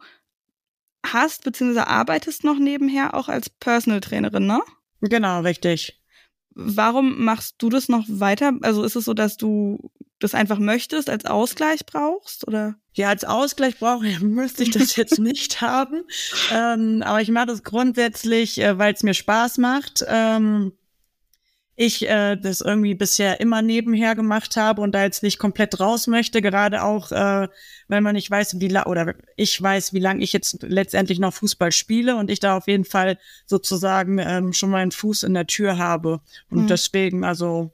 hast bzw. arbeitest noch nebenher auch als Personal Trainerin, ne? Genau, richtig. Warum machst du das noch weiter? Also ist es so, dass du das einfach möchtest, als Ausgleich brauchst, oder? Ja, als Ausgleich brauche ich, müsste ich das jetzt nicht haben. Ähm, aber ich mache das grundsätzlich, äh, weil es mir Spaß macht. Ähm, ich äh, das irgendwie bisher immer nebenher gemacht habe und da jetzt nicht komplett raus möchte, gerade auch, äh, weil man nicht weiß, wie lang oder ich weiß, wie lange ich jetzt letztendlich noch Fußball spiele und ich da auf jeden Fall sozusagen ähm, schon meinen Fuß in der Tür habe. Und mhm. deswegen, also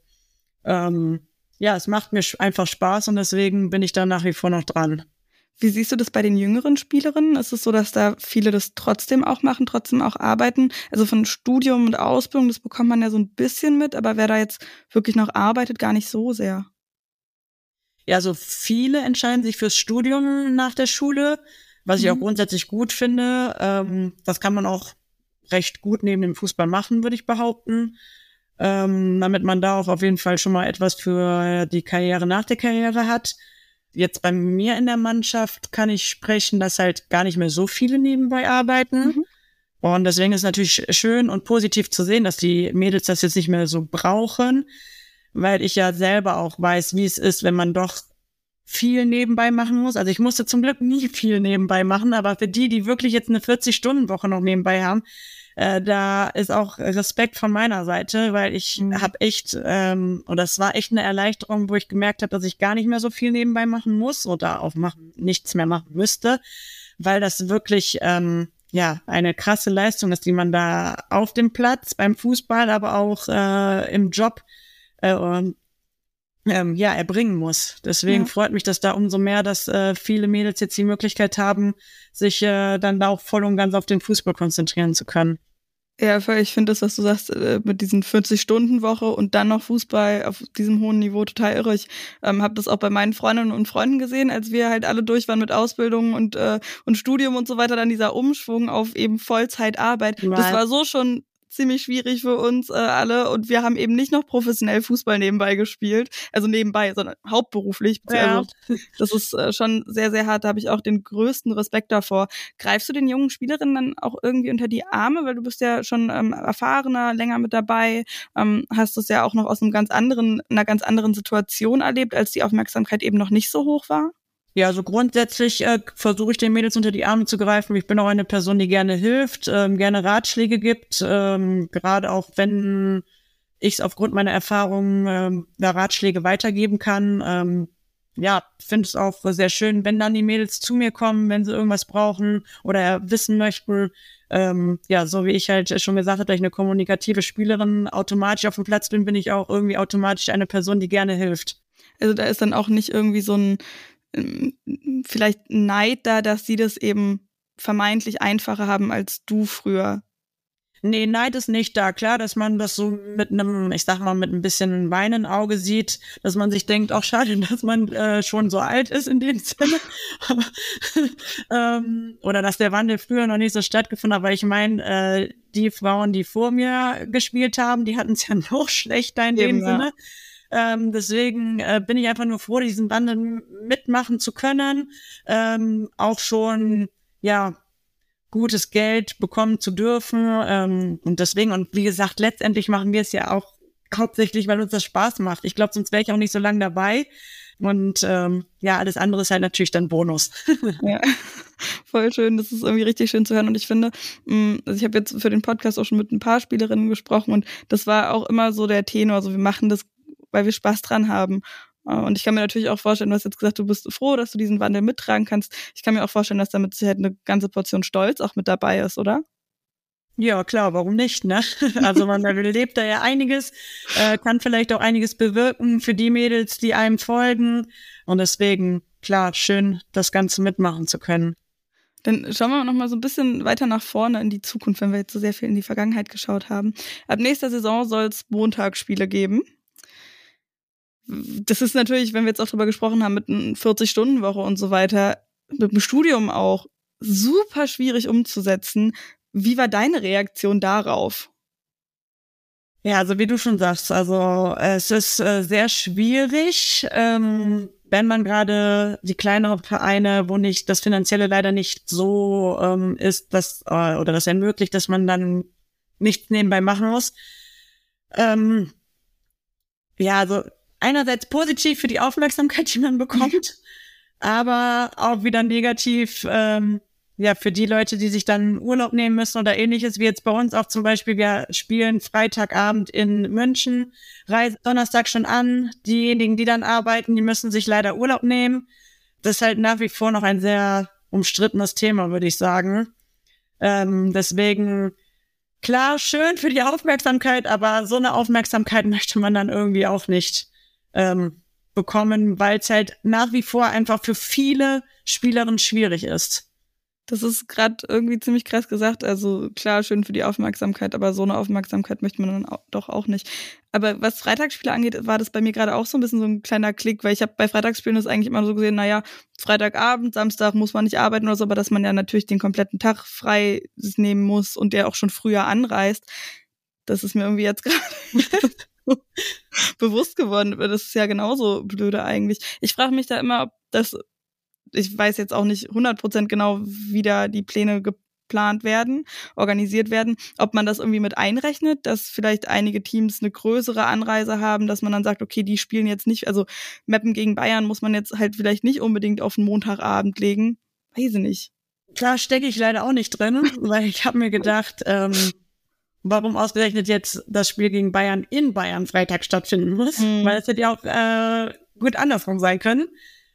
ähm, ja, es macht mir einfach Spaß und deswegen bin ich da nach wie vor noch dran. Wie siehst du das bei den jüngeren Spielerinnen? Ist es so, dass da viele das trotzdem auch machen, trotzdem auch arbeiten? Also von Studium und Ausbildung, das bekommt man ja so ein bisschen mit, aber wer da jetzt wirklich noch arbeitet, gar nicht so sehr. Ja, so viele entscheiden sich fürs Studium nach der Schule. was ich auch mhm. grundsätzlich gut finde. Ähm, das kann man auch recht gut neben dem Fußball machen, würde ich behaupten. Ähm, damit man da auch auf jeden Fall schon mal etwas für die Karriere nach der Karriere hat. Jetzt bei mir in der Mannschaft kann ich sprechen, dass halt gar nicht mehr so viele nebenbei arbeiten. Mhm. Und deswegen ist es natürlich schön und positiv zu sehen, dass die Mädels das jetzt nicht mehr so brauchen, weil ich ja selber auch weiß, wie es ist, wenn man doch viel nebenbei machen muss. Also ich musste zum Glück nie viel nebenbei machen, aber für die, die wirklich jetzt eine 40-Stunden-Woche noch nebenbei haben, äh, da ist auch Respekt von meiner Seite, weil ich mhm. habe echt, ähm, und das war echt eine Erleichterung, wo ich gemerkt habe, dass ich gar nicht mehr so viel nebenbei machen muss oder auch machen, nichts mehr machen müsste, weil das wirklich ähm, ja eine krasse Leistung ist, die man da auf dem Platz beim Fußball, aber auch äh, im Job äh, ähm, ja erbringen muss. Deswegen ja. freut mich das da umso mehr, dass äh, viele Mädels jetzt die Möglichkeit haben, sich äh, dann da auch voll und ganz auf den Fußball konzentrieren zu können. Ja, ich finde das, was du sagst, äh, mit diesen 40-Stunden-Woche und dann noch Fußball auf diesem hohen Niveau total irre. Ich ähm, habe das auch bei meinen Freundinnen und Freunden gesehen, als wir halt alle durch waren mit Ausbildung und, äh, und Studium und so weiter, dann dieser Umschwung auf eben Vollzeitarbeit. Right. Das war so schon ziemlich schwierig für uns äh, alle und wir haben eben nicht noch professionell Fußball nebenbei gespielt, also nebenbei, sondern hauptberuflich. Ja. Also, das ist äh, schon sehr, sehr hart. Da habe ich auch den größten Respekt davor. Greifst du den jungen Spielerinnen dann auch irgendwie unter die Arme, weil du bist ja schon ähm, erfahrener, länger mit dabei, ähm, hast es ja auch noch aus einem ganz anderen, einer ganz anderen Situation erlebt, als die Aufmerksamkeit eben noch nicht so hoch war? Ja, also grundsätzlich äh, versuche ich den Mädels unter die Arme zu greifen. Ich bin auch eine Person, die gerne hilft, ähm, gerne Ratschläge gibt, ähm, gerade auch wenn ich es aufgrund meiner Erfahrungen ähm, da Ratschläge weitergeben kann. Ähm, ja, finde es auch sehr schön, wenn dann die Mädels zu mir kommen, wenn sie irgendwas brauchen oder wissen möchten. Ähm, ja, so wie ich halt schon gesagt habe, dass ich eine kommunikative Spielerin automatisch auf dem Platz bin, bin ich auch irgendwie automatisch eine Person, die gerne hilft. Also da ist dann auch nicht irgendwie so ein vielleicht Neid da, dass sie das eben vermeintlich einfacher haben als du früher. Nee, Neid ist nicht da. Klar, dass man das so mit einem, ich sag mal, mit ein bisschen weinen Auge sieht, dass man sich denkt, auch schade, dass man äh, schon so alt ist in dem Sinne. ähm, oder dass der Wandel früher noch nicht so stattgefunden hat. Aber ich meine, äh, die Frauen, die vor mir gespielt haben, die hatten es ja noch schlechter in dem ja. Ähm, deswegen äh, bin ich einfach nur froh, diesen Wandel mitmachen zu können. Ähm, auch schon, ja, gutes Geld bekommen zu dürfen. Ähm, und deswegen, und wie gesagt, letztendlich machen wir es ja auch hauptsächlich, weil uns das Spaß macht. Ich glaube, sonst wäre ich auch nicht so lange dabei. Und ähm, ja, alles andere ist halt natürlich dann Bonus. ja, voll schön. Das ist irgendwie richtig schön zu hören. Und ich finde, mm, also ich habe jetzt für den Podcast auch schon mit ein paar Spielerinnen gesprochen und das war auch immer so der Tenor. Also wir machen das weil wir Spaß dran haben. Äh, und ich kann mir natürlich auch vorstellen, du hast jetzt gesagt, du bist froh, dass du diesen Wandel mittragen kannst. Ich kann mir auch vorstellen, dass damit Sicherheit eine ganze Portion Stolz auch mit dabei ist, oder? Ja, klar, warum nicht, ne? Also man lebt da ja einiges, äh, kann vielleicht auch einiges bewirken für die Mädels, die einem folgen. Und deswegen, klar, schön, das Ganze mitmachen zu können. Dann schauen wir noch mal so ein bisschen weiter nach vorne in die Zukunft, wenn wir jetzt so sehr viel in die Vergangenheit geschaut haben. Ab nächster Saison soll es Montagsspiele geben das ist natürlich, wenn wir jetzt auch drüber gesprochen haben, mit einer 40-Stunden-Woche und so weiter, mit dem Studium auch super schwierig umzusetzen. Wie war deine Reaktion darauf? Ja, also wie du schon sagst, also es ist äh, sehr schwierig, ähm, wenn man gerade die kleineren Vereine, wo nicht das Finanzielle leider nicht so ähm, ist, dass äh, oder das ermöglicht, dass man dann nichts nebenbei machen muss. Ähm, ja, also einerseits positiv für die Aufmerksamkeit, die man bekommt, aber auch wieder negativ, ähm, ja, für die Leute, die sich dann Urlaub nehmen müssen oder ähnliches, wie jetzt bei uns auch zum Beispiel, wir spielen Freitagabend in München, reisen Donnerstag schon an. Diejenigen, die dann arbeiten, die müssen sich leider Urlaub nehmen. Das ist halt nach wie vor noch ein sehr umstrittenes Thema, würde ich sagen. Ähm, deswegen, klar, schön für die Aufmerksamkeit, aber so eine Aufmerksamkeit möchte man dann irgendwie auch nicht ähm, bekommen, weil es halt nach wie vor einfach für viele Spielerinnen schwierig ist. Das ist gerade irgendwie ziemlich krass gesagt. Also klar, schön für die Aufmerksamkeit, aber so eine Aufmerksamkeit möchte man dann auch, doch auch nicht. Aber was Freitagsspiele angeht, war das bei mir gerade auch so ein bisschen so ein kleiner Klick, weil ich habe bei Freitagsspielen das eigentlich immer so gesehen, naja, Freitagabend, Samstag muss man nicht arbeiten oder so, aber dass man ja natürlich den kompletten Tag frei nehmen muss und der auch schon früher anreist. Das ist mir irgendwie jetzt gerade bewusst geworden. Das ist ja genauso blöde eigentlich. Ich frage mich da immer, ob das ich weiß jetzt auch nicht 100% genau, wie da die Pläne geplant werden, organisiert werden, ob man das irgendwie mit einrechnet, dass vielleicht einige Teams eine größere Anreise haben, dass man dann sagt, okay, die spielen jetzt nicht, also Mappen gegen Bayern muss man jetzt halt vielleicht nicht unbedingt auf den Montagabend legen. Weiß ich nicht. Klar stecke ich leider auch nicht drin, weil ich habe mir gedacht, ähm, warum ausgerechnet jetzt das Spiel gegen Bayern in Bayern Freitag stattfinden muss, mhm. weil es hätte ja auch äh, gut andersrum sein können.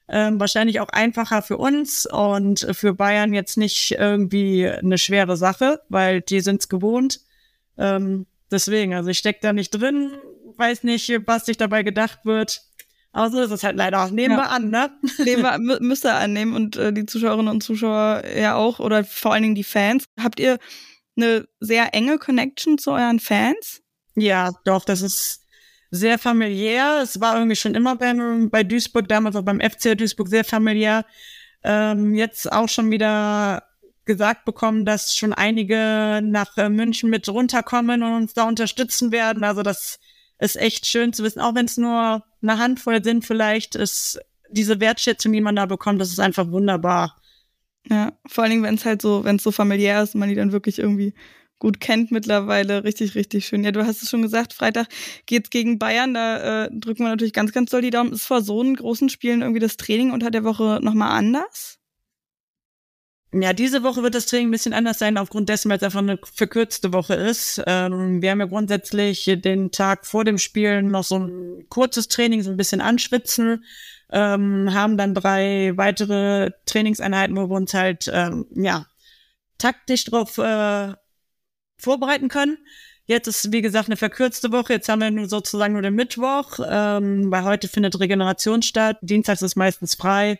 Ähm, wahrscheinlich auch einfacher für uns und für Bayern jetzt nicht irgendwie eine schwere Sache, weil die sind's gewohnt. Ähm, deswegen, also ich steck da nicht drin, weiß nicht, was sich dabei gedacht wird. Aber so ist es halt leider auch. Nehmen ja. wir an, ne? Nehmen wir, müsst ihr annehmen und äh, die Zuschauerinnen und Zuschauer ja auch oder vor allen Dingen die Fans. Habt ihr eine sehr enge Connection zu euren Fans? Ja, doch, das ist sehr familiär. Es war irgendwie schon immer beim, bei Duisburg, damals auch beim FC Duisburg sehr familiär. Ähm, jetzt auch schon wieder gesagt bekommen, dass schon einige nach äh, München mit runterkommen und uns da unterstützen werden. Also das ist echt schön zu wissen, auch wenn es nur eine Handvoll sind, vielleicht ist diese Wertschätzung, die man da bekommt, das ist einfach wunderbar. Ja, vor allen Dingen, wenn es halt so, wenn es so familiär ist, man die dann wirklich irgendwie gut kennt mittlerweile. Richtig, richtig schön. Ja, du hast es schon gesagt, Freitag geht's gegen Bayern. Da äh, drücken wir natürlich ganz, ganz doll die Daumen. Ist vor so einen großen Spielen irgendwie das Training unter der Woche nochmal anders? Ja, diese Woche wird das Training ein bisschen anders sein, aufgrund dessen, weil es einfach eine verkürzte Woche ist. Ähm, wir haben ja grundsätzlich den Tag vor dem Spiel noch so ein kurzes Training, so ein bisschen anschwitzen, ähm, haben dann drei weitere Trainingseinheiten, wo wir uns halt, ähm, ja, taktisch drauf äh, vorbereiten können. Jetzt ist, wie gesagt, eine verkürzte Woche. Jetzt haben wir nur sozusagen nur den Mittwoch, ähm, weil heute findet Regeneration statt. Dienstags ist meistens frei.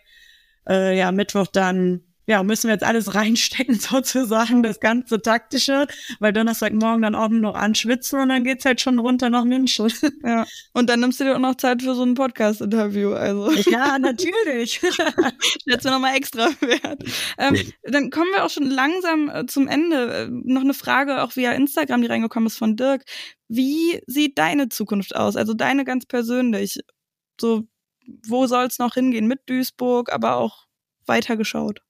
Äh, ja, Mittwoch dann ja, müssen wir jetzt alles reinstecken, sozusagen, das ganze Taktische, weil Donnerstagmorgen dann auch nur noch anschwitzen und dann geht's halt schon runter nach München. Ja. Und dann nimmst du dir auch noch Zeit für so ein Podcast-Interview, also. Ja, natürlich. Jetzt mir nochmal extra wert. Ähm, dann kommen wir auch schon langsam äh, zum Ende. Äh, noch eine Frage auch via Instagram, die reingekommen ist von Dirk. Wie sieht deine Zukunft aus? Also deine ganz persönlich. So, wo soll's noch hingehen mit Duisburg, aber auch weitergeschaut?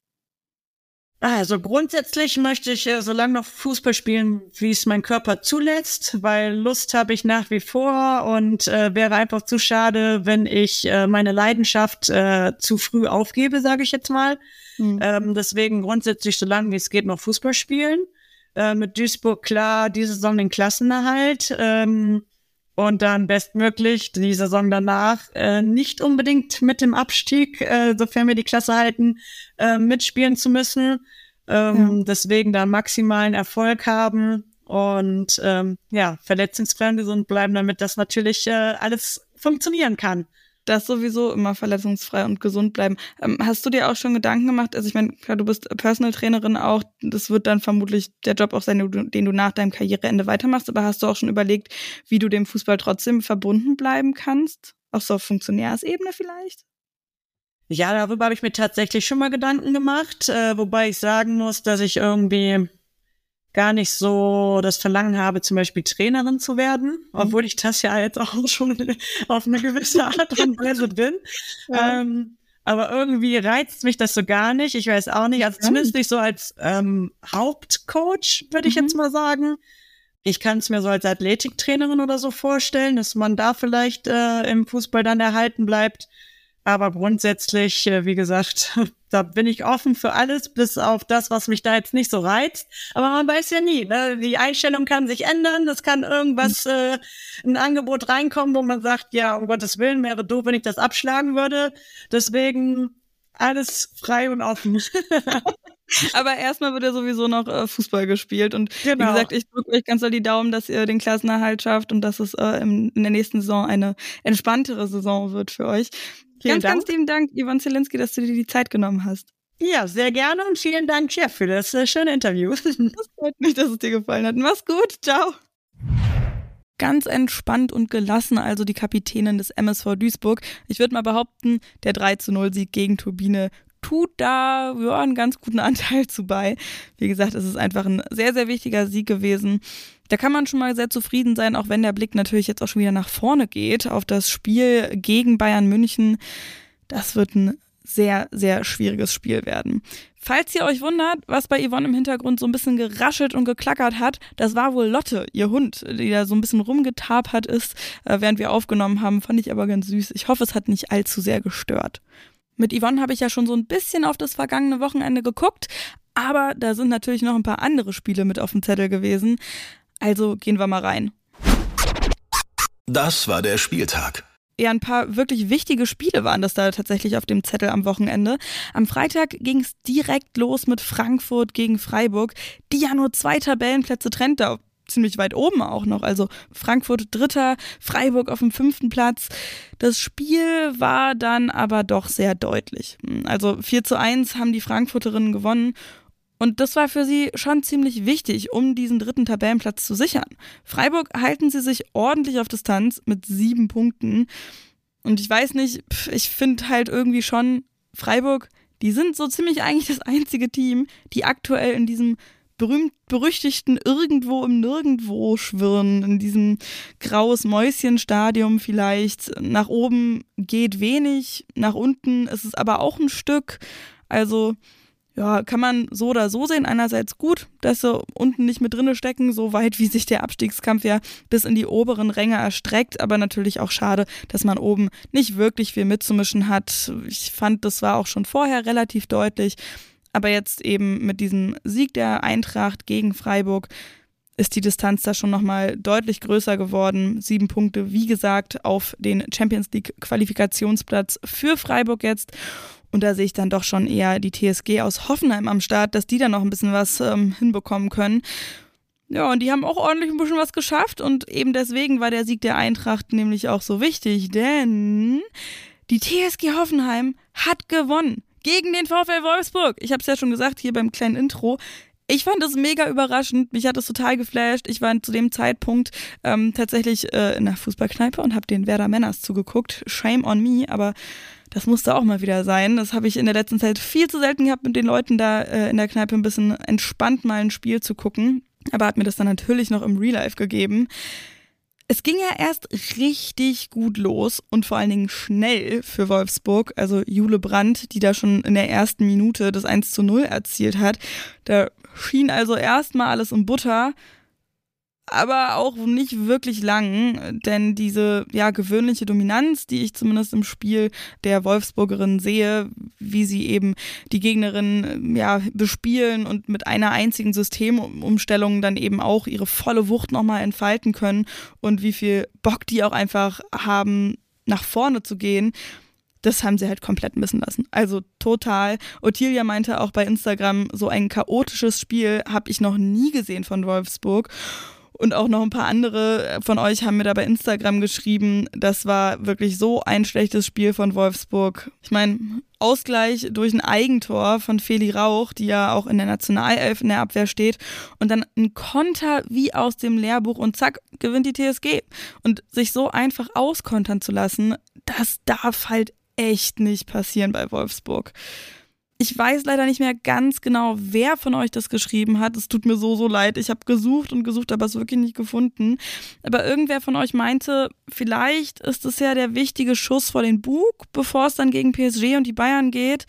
Also grundsätzlich möchte ich äh, so lange noch Fußball spielen, wie es mein Körper zulässt, weil Lust habe ich nach wie vor und äh, wäre einfach zu schade, wenn ich äh, meine Leidenschaft äh, zu früh aufgebe, sage ich jetzt mal. Mhm. Ähm, deswegen grundsätzlich so lange wie es geht noch Fußball spielen. Äh, mit Duisburg klar, diese Saison den Klassenerhalt. Ähm, und dann bestmöglich die Saison danach äh, nicht unbedingt mit dem Abstieg, äh, sofern wir die Klasse halten, äh, mitspielen zu müssen. Ähm, ja. Deswegen da maximalen Erfolg haben und ähm, ja, verletzungsfrei und gesund bleiben, damit das natürlich äh, alles funktionieren kann das sowieso immer verletzungsfrei und gesund bleiben. Ähm, hast du dir auch schon Gedanken gemacht? Also ich meine, klar, du bist Personal Trainerin auch. Das wird dann vermutlich der Job auch sein, den du nach deinem Karriereende weitermachst. Aber hast du auch schon überlegt, wie du dem Fußball trotzdem verbunden bleiben kannst? Auch so auf Funktionärsebene vielleicht? Ja, darüber habe ich mir tatsächlich schon mal Gedanken gemacht, äh, wobei ich sagen muss, dass ich irgendwie gar nicht so das Verlangen habe, zum Beispiel Trainerin zu werden, mhm. obwohl ich das ja jetzt auch schon auf eine gewisse Art und Weise bin. Ja. Ähm, aber irgendwie reizt mich das so gar nicht. Ich weiß auch nicht, also zumindest nicht so als ähm, Hauptcoach, würde ich mhm. jetzt mal sagen. Ich kann es mir so als Athletiktrainerin oder so vorstellen, dass man da vielleicht äh, im Fußball dann erhalten bleibt. Aber grundsätzlich, äh, wie gesagt, da bin ich offen für alles, bis auf das, was mich da jetzt nicht so reizt. Aber man weiß ja nie. Ne? Die Einstellung kann sich ändern. Das kann irgendwas, äh, ein Angebot reinkommen, wo man sagt, ja, um Gottes Willen, wäre doof, wenn ich das abschlagen würde. Deswegen alles frei und offen. Aber erstmal wird ja sowieso noch äh, Fußball gespielt. Und genau. wie gesagt, ich drücke euch ganz doll die Daumen, dass ihr den Klassenerhalt schafft und dass es äh, im, in der nächsten Saison eine entspanntere Saison wird für euch. Vielen ganz, Dank. ganz lieben Dank, Ivan Zielinski, dass du dir die Zeit genommen hast. Ja, sehr gerne und vielen Dank, Jeff, für das äh, schöne Interview. Das freut mich, dass es dir gefallen hat. Mach's gut. Ciao. Ganz entspannt und gelassen also die Kapitänin des MSV Duisburg. Ich würde mal behaupten, der 3 zu 0 Sieg gegen Turbine tut da ja, einen ganz guten Anteil zu bei. Wie gesagt, es ist einfach ein sehr, sehr wichtiger Sieg gewesen. Da kann man schon mal sehr zufrieden sein, auch wenn der Blick natürlich jetzt auch schon wieder nach vorne geht auf das Spiel gegen Bayern München. Das wird ein sehr, sehr schwieriges Spiel werden. Falls ihr euch wundert, was bei Yvonne im Hintergrund so ein bisschen geraschelt und geklackert hat, das war wohl Lotte, ihr Hund, die da so ein bisschen rumgetapert ist, äh, während wir aufgenommen haben. Fand ich aber ganz süß. Ich hoffe, es hat nicht allzu sehr gestört. Mit Yvonne habe ich ja schon so ein bisschen auf das vergangene Wochenende geguckt, aber da sind natürlich noch ein paar andere Spiele mit auf dem Zettel gewesen. Also gehen wir mal rein. Das war der Spieltag ja, ein paar wirklich wichtige Spiele waren das da tatsächlich auf dem Zettel am Wochenende. Am Freitag ging es direkt los mit Frankfurt gegen Freiburg, die ja nur zwei Tabellenplätze trennt, ziemlich weit oben auch noch. Also Frankfurt dritter, Freiburg auf dem fünften Platz. Das Spiel war dann aber doch sehr deutlich. Also 4 zu 1 haben die Frankfurterinnen gewonnen und das war für sie schon ziemlich wichtig, um diesen dritten Tabellenplatz zu sichern. Freiburg halten sie sich ordentlich auf Distanz mit sieben Punkten. Und ich weiß nicht, ich finde halt irgendwie schon, Freiburg, die sind so ziemlich eigentlich das einzige Team, die aktuell in diesem berühmt-berüchtigten Irgendwo im Nirgendwo schwirren, in diesem graues Mäuschen-Stadium vielleicht. Nach oben geht wenig, nach unten ist es aber auch ein Stück. Also ja, kann man so oder so sehen. Einerseits gut, dass sie unten nicht mit drinne stecken, so weit wie sich der Abstiegskampf ja bis in die oberen Ränge erstreckt, aber natürlich auch schade, dass man oben nicht wirklich viel mitzumischen hat. Ich fand, das war auch schon vorher relativ deutlich, aber jetzt eben mit diesem Sieg der Eintracht gegen Freiburg ist die Distanz da schon nochmal deutlich größer geworden. Sieben Punkte, wie gesagt, auf den Champions League Qualifikationsplatz für Freiburg jetzt. Und da sehe ich dann doch schon eher die TSG aus Hoffenheim am Start, dass die da noch ein bisschen was ähm, hinbekommen können. Ja, und die haben auch ordentlich ein bisschen was geschafft und eben deswegen war der Sieg der Eintracht nämlich auch so wichtig, denn die TSG Hoffenheim hat gewonnen gegen den VfL Wolfsburg. Ich habe es ja schon gesagt hier beim kleinen Intro. Ich fand es mega überraschend. Mich hat es total geflasht. Ich war zu dem Zeitpunkt ähm, tatsächlich äh, in der Fußballkneipe und habe den Werder Männers zugeguckt. Shame on me, aber das musste auch mal wieder sein. Das habe ich in der letzten Zeit viel zu selten gehabt, mit den Leuten da äh, in der Kneipe ein bisschen entspannt mal ein Spiel zu gucken. Aber hat mir das dann natürlich noch im Real Life gegeben. Es ging ja erst richtig gut los und vor allen Dingen schnell für Wolfsburg. Also Jule Brandt, die da schon in der ersten Minute das 1 zu 0 erzielt hat. Da schien also erstmal alles in Butter aber auch nicht wirklich lang, denn diese ja gewöhnliche Dominanz, die ich zumindest im Spiel der Wolfsburgerin sehe, wie sie eben die Gegnerin ja bespielen und mit einer einzigen Systemumstellung dann eben auch ihre volle Wucht nochmal entfalten können und wie viel Bock die auch einfach haben, nach vorne zu gehen das haben sie halt komplett missen lassen. Also total. Ottilia meinte auch bei Instagram, so ein chaotisches Spiel habe ich noch nie gesehen von Wolfsburg. Und auch noch ein paar andere von euch haben mir da bei Instagram geschrieben, das war wirklich so ein schlechtes Spiel von Wolfsburg. Ich meine, Ausgleich durch ein Eigentor von Feli Rauch, die ja auch in der Nationalelf in der Abwehr steht. Und dann ein Konter wie aus dem Lehrbuch und zack, gewinnt die TSG. Und sich so einfach auskontern zu lassen, das darf halt echt nicht passieren bei Wolfsburg. Ich weiß leider nicht mehr ganz genau, wer von euch das geschrieben hat. Es tut mir so, so leid. Ich habe gesucht und gesucht, aber es wirklich nicht gefunden. Aber irgendwer von euch meinte, vielleicht ist es ja der wichtige Schuss vor den Bug, bevor es dann gegen PSG und die Bayern geht.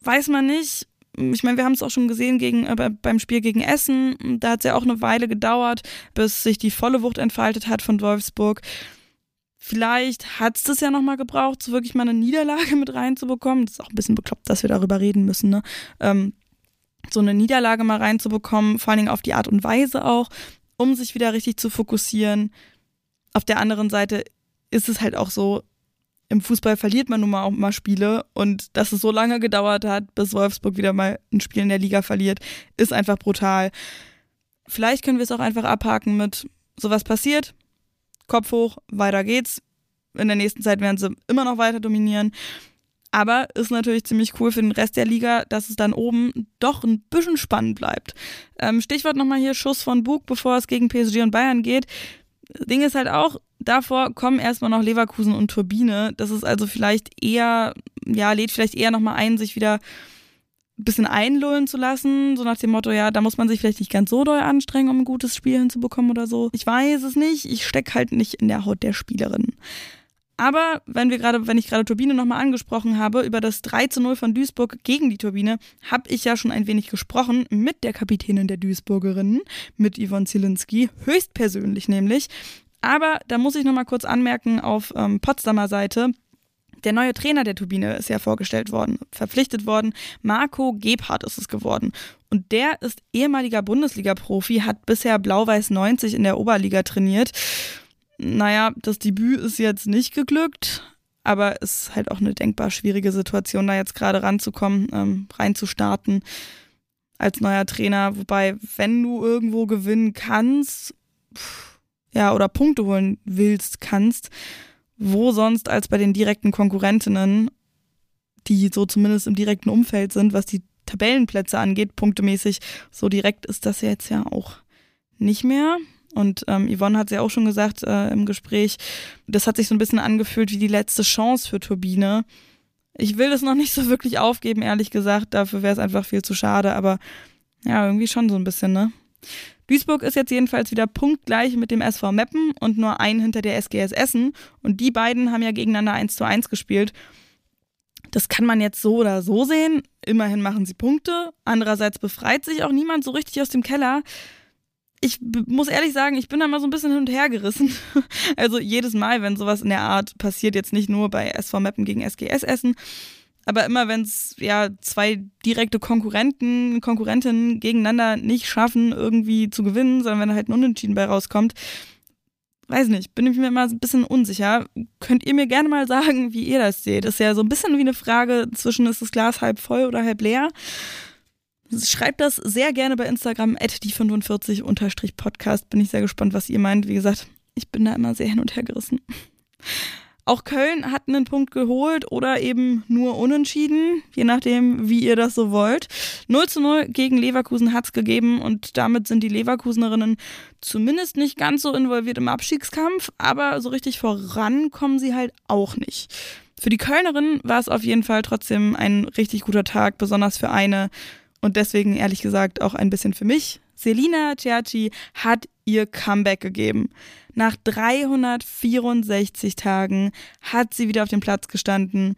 Weiß man nicht. Ich meine, wir haben es auch schon gesehen gegen, äh, beim Spiel gegen Essen. Da hat es ja auch eine Weile gedauert, bis sich die volle Wucht entfaltet hat von Wolfsburg. Vielleicht hat es das ja nochmal gebraucht, so wirklich mal eine Niederlage mit reinzubekommen. Das ist auch ein bisschen bekloppt, dass wir darüber reden müssen, ne? Ähm, so eine Niederlage mal reinzubekommen, vor allen Dingen auf die Art und Weise auch, um sich wieder richtig zu fokussieren. Auf der anderen Seite ist es halt auch so, im Fußball verliert man nun mal auch mal Spiele und dass es so lange gedauert hat, bis Wolfsburg wieder mal ein Spiel in der Liga verliert, ist einfach brutal. Vielleicht können wir es auch einfach abhaken mit sowas passiert, Kopf hoch, weiter geht's. In der nächsten Zeit werden sie immer noch weiter dominieren. Aber ist natürlich ziemlich cool für den Rest der Liga, dass es dann oben doch ein bisschen spannend bleibt. Ähm, Stichwort nochmal hier Schuss von Bug, bevor es gegen PSG und Bayern geht. Ding ist halt auch, davor kommen erstmal noch Leverkusen und Turbine. Das ist also vielleicht eher, ja, lädt vielleicht eher nochmal ein, sich wieder ein bisschen einlullen zu lassen, so nach dem Motto, ja, da muss man sich vielleicht nicht ganz so doll anstrengen, um ein gutes Spiel hinzubekommen oder so. Ich weiß es nicht, ich stecke halt nicht in der Haut der Spielerin. Aber wenn wir gerade, wenn ich gerade Turbine nochmal angesprochen habe, über das 3 zu 0 von Duisburg gegen die Turbine, habe ich ja schon ein wenig gesprochen mit der Kapitänin der Duisburgerinnen, mit Yvonne Zielinski, höchstpersönlich nämlich. Aber da muss ich nochmal kurz anmerken auf ähm, Potsdamer Seite, der neue Trainer der Turbine ist ja vorgestellt worden, verpflichtet worden. Marco Gebhardt ist es geworden. Und der ist ehemaliger Bundesliga-Profi, hat bisher Blau-Weiß 90 in der Oberliga trainiert naja, das Debüt ist jetzt nicht geglückt, aber es ist halt auch eine denkbar schwierige Situation, da jetzt gerade ranzukommen, ähm, reinzustarten als neuer Trainer. Wobei, wenn du irgendwo gewinnen kannst, ja, oder Punkte holen willst, kannst, wo sonst als bei den direkten Konkurrentinnen, die so zumindest im direkten Umfeld sind, was die Tabellenplätze angeht, punktemäßig, so direkt ist das jetzt ja auch nicht mehr. Und ähm, Yvonne hat es ja auch schon gesagt äh, im Gespräch, das hat sich so ein bisschen angefühlt wie die letzte Chance für Turbine. Ich will das noch nicht so wirklich aufgeben, ehrlich gesagt. Dafür wäre es einfach viel zu schade, aber ja, irgendwie schon so ein bisschen, ne? Duisburg ist jetzt jedenfalls wieder punktgleich mit dem SV Meppen und nur ein hinter der SGS Essen. Und die beiden haben ja gegeneinander 1 zu 1 gespielt. Das kann man jetzt so oder so sehen. Immerhin machen sie Punkte. Andererseits befreit sich auch niemand so richtig aus dem Keller ich muss ehrlich sagen, ich bin da mal so ein bisschen hin und her gerissen. Also jedes Mal, wenn sowas in der Art passiert, jetzt nicht nur bei SV Meppen gegen SGS Essen, aber immer wenn es ja zwei direkte Konkurrenten, Konkurrentinnen gegeneinander nicht schaffen, irgendwie zu gewinnen, sondern wenn halt ein Unentschieden bei rauskommt, weiß nicht, bin ich mir immer ein bisschen unsicher. Könnt ihr mir gerne mal sagen, wie ihr das seht? Ist ja so ein bisschen wie eine Frage zwischen ist das Glas halb voll oder halb leer. Schreibt das sehr gerne bei Instagram, die45-podcast. Bin ich sehr gespannt, was ihr meint. Wie gesagt, ich bin da immer sehr hin und her gerissen. Auch Köln hat einen Punkt geholt oder eben nur unentschieden, je nachdem, wie ihr das so wollt. 0 zu 0 gegen Leverkusen hat es gegeben und damit sind die Leverkusenerinnen zumindest nicht ganz so involviert im Abstiegskampf, aber so richtig voran kommen sie halt auch nicht. Für die Kölnerinnen war es auf jeden Fall trotzdem ein richtig guter Tag, besonders für eine, und deswegen ehrlich gesagt auch ein bisschen für mich. Selina Cerci hat ihr Comeback gegeben. Nach 364 Tagen hat sie wieder auf dem Platz gestanden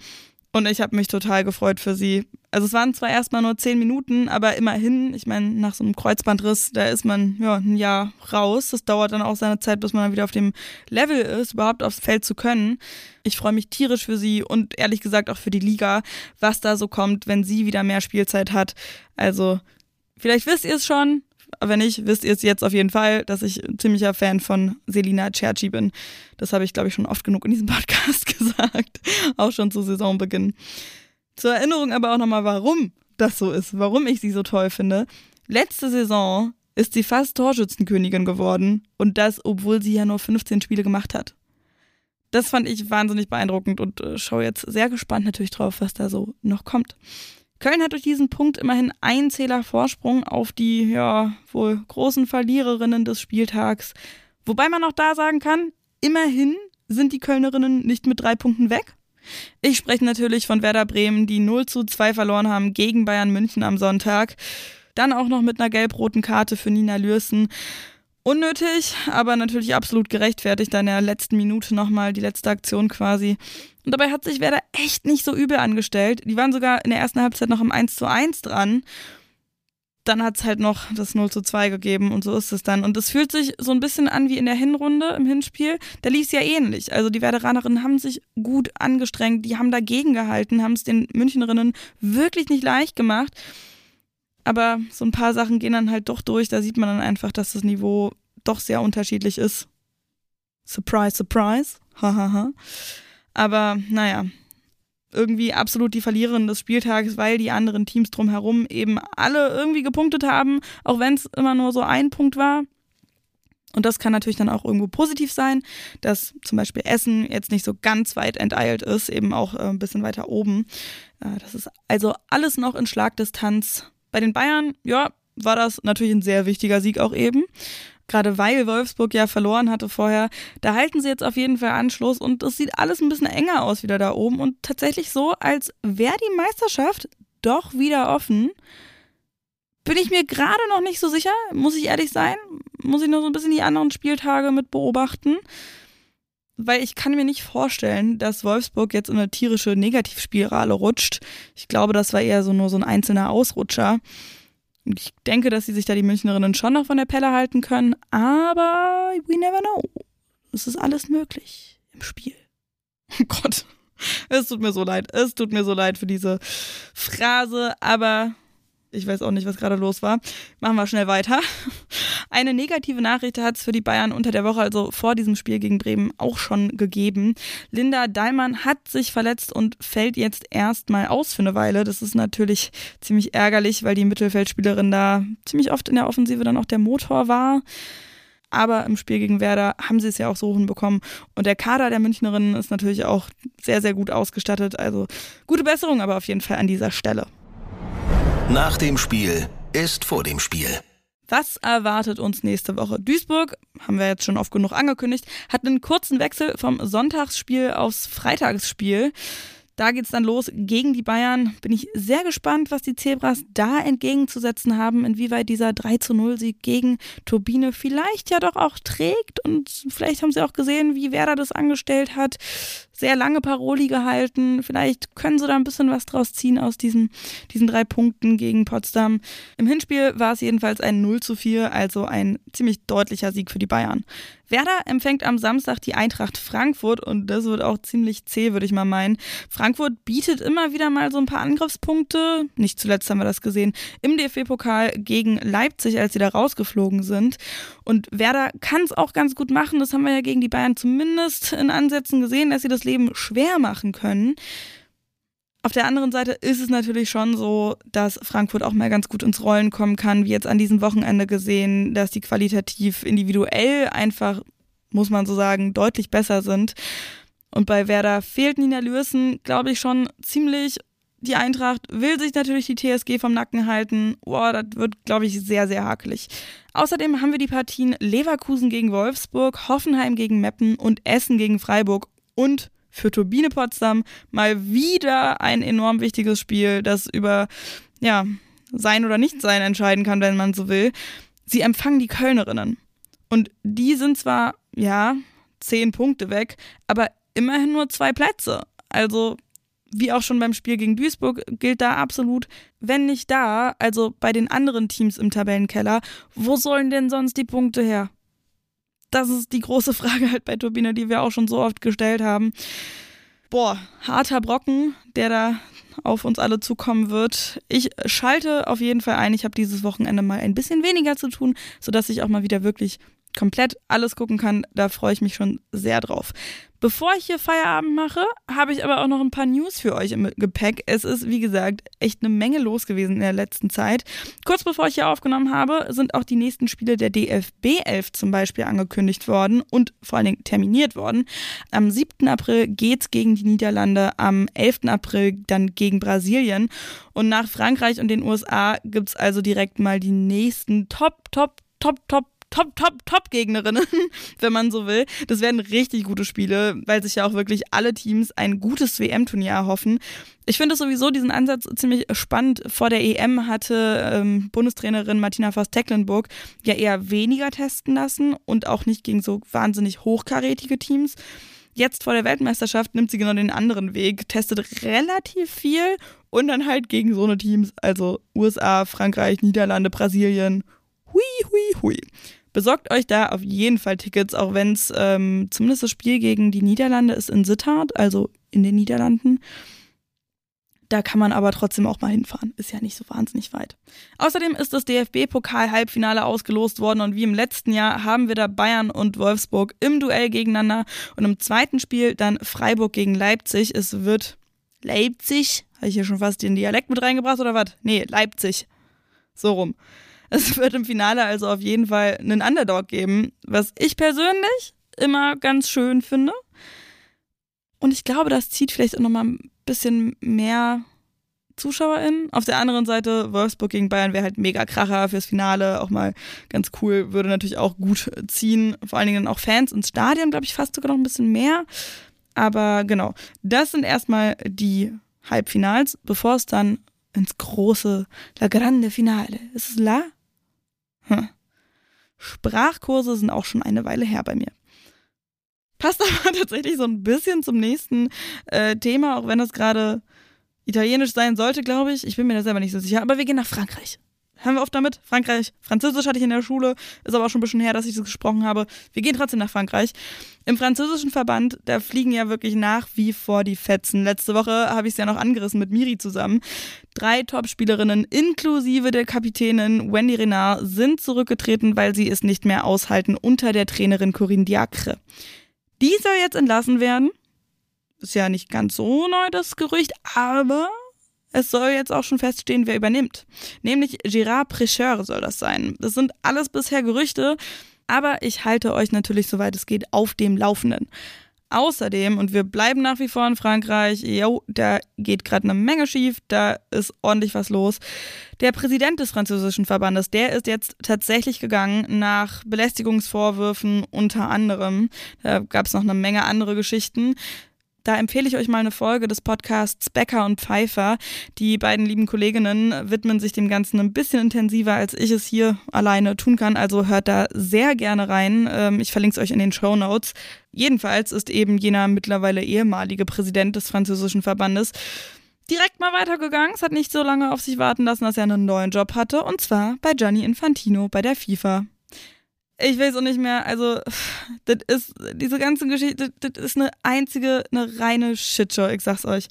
und ich habe mich total gefreut für sie. Also es waren zwar erstmal nur zehn Minuten, aber immerhin, ich meine, nach so einem Kreuzbandriss, da ist man ja ein Jahr raus. Das dauert dann auch seine Zeit, bis man dann wieder auf dem Level ist, überhaupt aufs Feld zu können. Ich freue mich tierisch für sie und ehrlich gesagt auch für die Liga, was da so kommt, wenn sie wieder mehr Spielzeit hat. Also, vielleicht wisst ihr es schon, wenn nicht, wisst ihr es jetzt auf jeden Fall, dass ich ein ziemlicher Fan von Selina Cerci bin. Das habe ich, glaube ich, schon oft genug in diesem Podcast gesagt. Auch schon zu Saisonbeginn. Zur Erinnerung aber auch nochmal, warum das so ist, warum ich sie so toll finde. Letzte Saison ist sie fast Torschützenkönigin geworden und das, obwohl sie ja nur 15 Spiele gemacht hat. Das fand ich wahnsinnig beeindruckend und äh, schaue jetzt sehr gespannt natürlich drauf, was da so noch kommt. Köln hat durch diesen Punkt immerhin einen Zähler Vorsprung auf die, ja, wohl großen Verliererinnen des Spieltags. Wobei man auch da sagen kann, immerhin sind die Kölnerinnen nicht mit drei Punkten weg. Ich spreche natürlich von Werder Bremen, die 0 zu 2 verloren haben gegen Bayern München am Sonntag. Dann auch noch mit einer gelb-roten Karte für Nina Lürsen. Unnötig, aber natürlich absolut gerechtfertigt, da in der letzten Minute nochmal die letzte Aktion quasi. Und dabei hat sich Werder echt nicht so übel angestellt. Die waren sogar in der ersten Halbzeit noch im 1 zu 1 dran. Dann hat es halt noch das 0 zu 2 gegeben und so ist es dann. Und es fühlt sich so ein bisschen an wie in der Hinrunde im Hinspiel. Da lief es ja ähnlich. Also die Werderanerinnen haben sich gut angestrengt, die haben dagegen gehalten, haben es den Münchnerinnen wirklich nicht leicht gemacht. Aber so ein paar Sachen gehen dann halt doch durch. Da sieht man dann einfach, dass das Niveau doch sehr unterschiedlich ist. Surprise, surprise. Hahaha. Aber naja, irgendwie absolut die Verliererin des Spieltags, weil die anderen Teams drumherum eben alle irgendwie gepunktet haben, auch wenn es immer nur so ein Punkt war. Und das kann natürlich dann auch irgendwo positiv sein, dass zum Beispiel Essen jetzt nicht so ganz weit enteilt ist, eben auch äh, ein bisschen weiter oben. Äh, das ist also alles noch in Schlagdistanz. Bei den Bayern, ja, war das natürlich ein sehr wichtiger Sieg auch eben. Gerade weil Wolfsburg ja verloren hatte vorher, da halten sie jetzt auf jeden Fall Anschluss und es sieht alles ein bisschen enger aus wieder da oben und tatsächlich so, als wäre die Meisterschaft doch wieder offen. Bin ich mir gerade noch nicht so sicher, muss ich ehrlich sein. Muss ich noch so ein bisschen die anderen Spieltage mit beobachten. Weil ich kann mir nicht vorstellen, dass Wolfsburg jetzt in eine tierische Negativspirale rutscht. Ich glaube, das war eher so nur so ein einzelner Ausrutscher. Ich denke, dass sie sich da die Münchnerinnen schon noch von der Pelle halten können, aber we never know. Es ist alles möglich im Spiel. Oh Gott, es tut mir so leid. Es tut mir so leid für diese Phrase, aber ich weiß auch nicht, was gerade los war. Machen wir schnell weiter. Eine negative Nachricht hat es für die Bayern unter der Woche, also vor diesem Spiel gegen Bremen, auch schon gegeben. Linda Dallmann hat sich verletzt und fällt jetzt erstmal aus für eine Weile. Das ist natürlich ziemlich ärgerlich, weil die Mittelfeldspielerin da ziemlich oft in der Offensive dann auch der Motor war. Aber im Spiel gegen Werder haben sie es ja auch so hinbekommen. Und der Kader der Münchnerinnen ist natürlich auch sehr, sehr gut ausgestattet. Also gute Besserung aber auf jeden Fall an dieser Stelle. Nach dem Spiel ist vor dem Spiel. Was erwartet uns nächste Woche? Duisburg, haben wir jetzt schon oft genug angekündigt, hat einen kurzen Wechsel vom Sonntagsspiel aufs Freitagsspiel. Da geht's dann los gegen die Bayern. Bin ich sehr gespannt, was die Zebras da entgegenzusetzen haben, inwieweit dieser 3 zu 0 Sieg gegen Turbine vielleicht ja doch auch trägt und vielleicht haben sie auch gesehen, wie Werder das angestellt hat. Sehr lange Paroli gehalten. Vielleicht können sie da ein bisschen was draus ziehen aus diesen, diesen drei Punkten gegen Potsdam. Im Hinspiel war es jedenfalls ein 0 zu 4, also ein ziemlich deutlicher Sieg für die Bayern. Werder empfängt am Samstag die Eintracht Frankfurt und das wird auch ziemlich zäh, würde ich mal meinen. Frankfurt bietet immer wieder mal so ein paar Angriffspunkte. Nicht zuletzt haben wir das gesehen im DFB-Pokal gegen Leipzig, als sie da rausgeflogen sind. Und Werder kann es auch ganz gut machen. Das haben wir ja gegen die Bayern zumindest in Ansätzen gesehen, dass sie das Leben schwer machen können. Auf der anderen Seite ist es natürlich schon so, dass Frankfurt auch mal ganz gut ins Rollen kommen kann, wie jetzt an diesem Wochenende gesehen, dass die qualitativ individuell einfach, muss man so sagen, deutlich besser sind. Und bei Werder fehlt Nina Lürsen, glaube ich, schon ziemlich. Die Eintracht will sich natürlich die TSG vom Nacken halten. Boah, das wird, glaube ich, sehr, sehr hakelig. Außerdem haben wir die Partien Leverkusen gegen Wolfsburg, Hoffenheim gegen Meppen und Essen gegen Freiburg und für Turbine Potsdam mal wieder ein enorm wichtiges Spiel, das über ja, sein oder nicht sein entscheiden kann, wenn man so will. Sie empfangen die Kölnerinnen. Und die sind zwar, ja, zehn Punkte weg, aber immerhin nur zwei Plätze. Also, wie auch schon beim Spiel gegen Duisburg, gilt da absolut, wenn nicht da, also bei den anderen Teams im Tabellenkeller, wo sollen denn sonst die Punkte her? Das ist die große Frage halt bei Turbine, die wir auch schon so oft gestellt haben. Boah, harter Brocken, der da auf uns alle zukommen wird. Ich schalte auf jeden Fall ein. Ich habe dieses Wochenende mal ein bisschen weniger zu tun, sodass ich auch mal wieder wirklich komplett alles gucken kann. Da freue ich mich schon sehr drauf. Bevor ich hier Feierabend mache, habe ich aber auch noch ein paar News für euch im Gepäck. Es ist, wie gesagt, echt eine Menge los gewesen in der letzten Zeit. Kurz bevor ich hier aufgenommen habe, sind auch die nächsten Spiele der DFB 11 zum Beispiel angekündigt worden und vor allen Dingen terminiert worden. Am 7. April geht's gegen die Niederlande, am 11. April dann gegen Brasilien und nach Frankreich und den USA gibt's also direkt mal die nächsten Top, Top, Top, Top Top, Top, Top-Gegnerinnen, wenn man so will. Das werden richtig gute Spiele, weil sich ja auch wirklich alle Teams ein gutes WM-Turnier erhoffen. Ich finde sowieso diesen Ansatz ziemlich spannend. Vor der EM hatte ähm, Bundestrainerin Martina Voss-Tecklenburg ja eher weniger testen lassen und auch nicht gegen so wahnsinnig hochkarätige Teams. Jetzt vor der Weltmeisterschaft nimmt sie genau den anderen Weg, testet relativ viel und dann halt gegen so eine Teams, also USA, Frankreich, Niederlande, Brasilien. Hui, hui, hui. Besorgt euch da auf jeden Fall Tickets, auch wenn es ähm, zumindest das Spiel gegen die Niederlande ist in Sittard, also in den Niederlanden. Da kann man aber trotzdem auch mal hinfahren. Ist ja nicht so wahnsinnig weit. Außerdem ist das DFB-Pokal-Halbfinale ausgelost worden und wie im letzten Jahr haben wir da Bayern und Wolfsburg im Duell gegeneinander und im zweiten Spiel dann Freiburg gegen Leipzig. Es wird Leipzig. Habe ich hier schon fast den Dialekt mit reingebracht oder was? Nee, Leipzig. So rum. Es wird im Finale also auf jeden Fall einen Underdog geben, was ich persönlich immer ganz schön finde. Und ich glaube, das zieht vielleicht auch nochmal ein bisschen mehr ZuschauerInnen. Auf der anderen Seite, Wolfsburg gegen Bayern wäre halt mega Kracher fürs Finale, auch mal ganz cool, würde natürlich auch gut ziehen. Vor allen Dingen auch Fans ins Stadion, glaube ich, fast sogar noch ein bisschen mehr. Aber genau, das sind erstmal die Halbfinals, bevor es dann ins große La Grande Finale. Ist es La? Hm. Sprachkurse sind auch schon eine Weile her bei mir. Passt aber tatsächlich so ein bisschen zum nächsten äh, Thema, auch wenn das gerade italienisch sein sollte, glaube ich. Ich bin mir da selber nicht so sicher. Aber wir gehen nach Frankreich. Hören wir oft damit? Frankreich. Französisch hatte ich in der Schule. Ist aber auch schon ein bisschen her, dass ich das gesprochen habe. Wir gehen trotzdem nach Frankreich. Im französischen Verband, da fliegen ja wirklich nach wie vor die Fetzen. Letzte Woche habe ich es ja noch angerissen mit Miri zusammen. Drei Topspielerinnen inklusive der Kapitänin Wendy Renard sind zurückgetreten, weil sie es nicht mehr aushalten unter der Trainerin Corinne Diacre. Die soll jetzt entlassen werden. Ist ja nicht ganz so neu, das Gerücht, aber es soll jetzt auch schon feststehen, wer übernimmt. Nämlich Gérard Prêcheur soll das sein. Das sind alles bisher Gerüchte, aber ich halte euch natürlich, soweit es geht, auf dem Laufenden. Außerdem, und wir bleiben nach wie vor in Frankreich, jo, da geht gerade eine Menge schief, da ist ordentlich was los. Der Präsident des französischen Verbandes, der ist jetzt tatsächlich gegangen nach Belästigungsvorwürfen unter anderem. Da gab es noch eine Menge andere Geschichten. Da empfehle ich euch mal eine Folge des Podcasts Becker und Pfeiffer. Die beiden lieben Kolleginnen widmen sich dem Ganzen ein bisschen intensiver, als ich es hier alleine tun kann. Also hört da sehr gerne rein. Ähm, ich verlinke es euch in den Show Notes. Jedenfalls ist eben jener mittlerweile ehemalige Präsident des französischen Verbandes direkt mal weitergegangen. Es hat nicht so lange auf sich warten lassen, dass er einen neuen Job hatte. Und zwar bei Gianni Infantino bei der FIFA ich weiß auch nicht mehr, also das ist, diese ganze Geschichte, das, das ist eine einzige, eine reine Shitshow, ich sag's euch.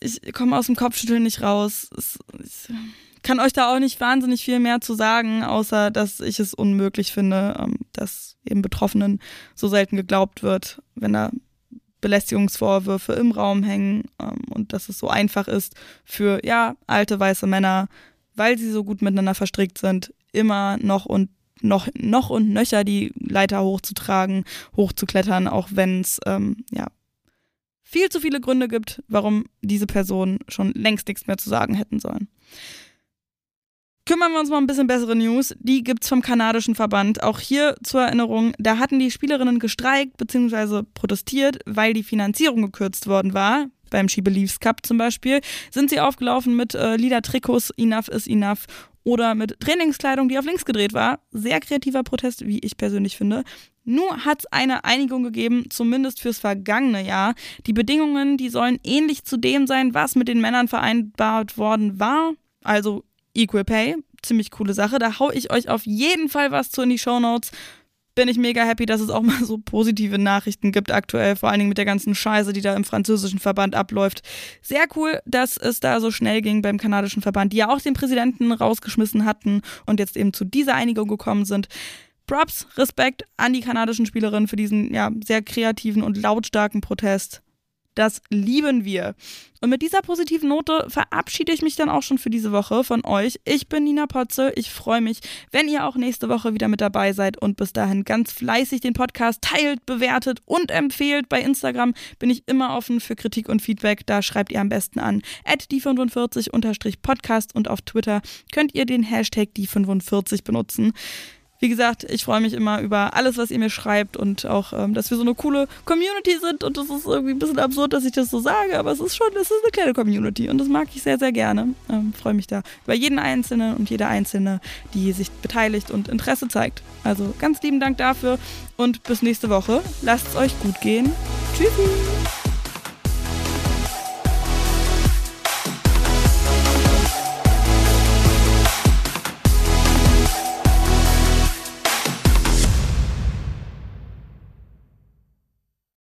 Ich komme aus dem Kopfschütteln nicht raus. ich kann euch da auch nicht wahnsinnig viel mehr zu sagen, außer dass ich es unmöglich finde, ähm, dass eben Betroffenen so selten geglaubt wird, wenn da Belästigungsvorwürfe im Raum hängen ähm, und dass es so einfach ist für, ja, alte weiße Männer, weil sie so gut miteinander verstrickt sind, immer noch und noch, noch und nöcher die Leiter hochzutragen, hochzuklettern, auch wenn es ähm, ja, viel zu viele Gründe gibt, warum diese Personen schon längst nichts mehr zu sagen hätten sollen. Kümmern wir uns mal ein bisschen bessere News. Die gibt es vom kanadischen Verband. Auch hier zur Erinnerung, da hatten die Spielerinnen gestreikt bzw. protestiert, weil die Finanzierung gekürzt worden war. Beim She Believes Cup zum Beispiel sind sie aufgelaufen mit äh, Liedertrikots Enough is Enough oder mit Trainingskleidung, die auf links gedreht war. Sehr kreativer Protest, wie ich persönlich finde. Nur hat es eine Einigung gegeben, zumindest fürs vergangene Jahr. Die Bedingungen, die sollen ähnlich zu dem sein, was mit den Männern vereinbart worden war. Also Equal Pay, ziemlich coole Sache. Da hau ich euch auf jeden Fall was zu in die Show Notes bin ich mega happy, dass es auch mal so positive Nachrichten gibt aktuell, vor allen Dingen mit der ganzen Scheiße, die da im französischen Verband abläuft. Sehr cool, dass es da so schnell ging beim kanadischen Verband, die ja auch den Präsidenten rausgeschmissen hatten und jetzt eben zu dieser Einigung gekommen sind. Props, Respekt an die kanadischen Spielerinnen für diesen ja sehr kreativen und lautstarken Protest. Das lieben wir. Und mit dieser positiven Note verabschiede ich mich dann auch schon für diese Woche von euch. Ich bin Nina Potze. Ich freue mich, wenn ihr auch nächste Woche wieder mit dabei seid und bis dahin ganz fleißig den Podcast teilt, bewertet und empfehlt. Bei Instagram bin ich immer offen für Kritik und Feedback. Da schreibt ihr am besten an die45-podcast und auf Twitter könnt ihr den Hashtag die45 benutzen. Wie gesagt, ich freue mich immer über alles, was ihr mir schreibt und auch, ähm, dass wir so eine coole Community sind. Und das ist irgendwie ein bisschen absurd, dass ich das so sage, aber es ist schon, es ist eine kleine Community und das mag ich sehr, sehr gerne. Ähm, freue mich da über jeden Einzelnen und jede Einzelne, die sich beteiligt und Interesse zeigt. Also ganz lieben Dank dafür und bis nächste Woche. Lasst es euch gut gehen. Tschüssi!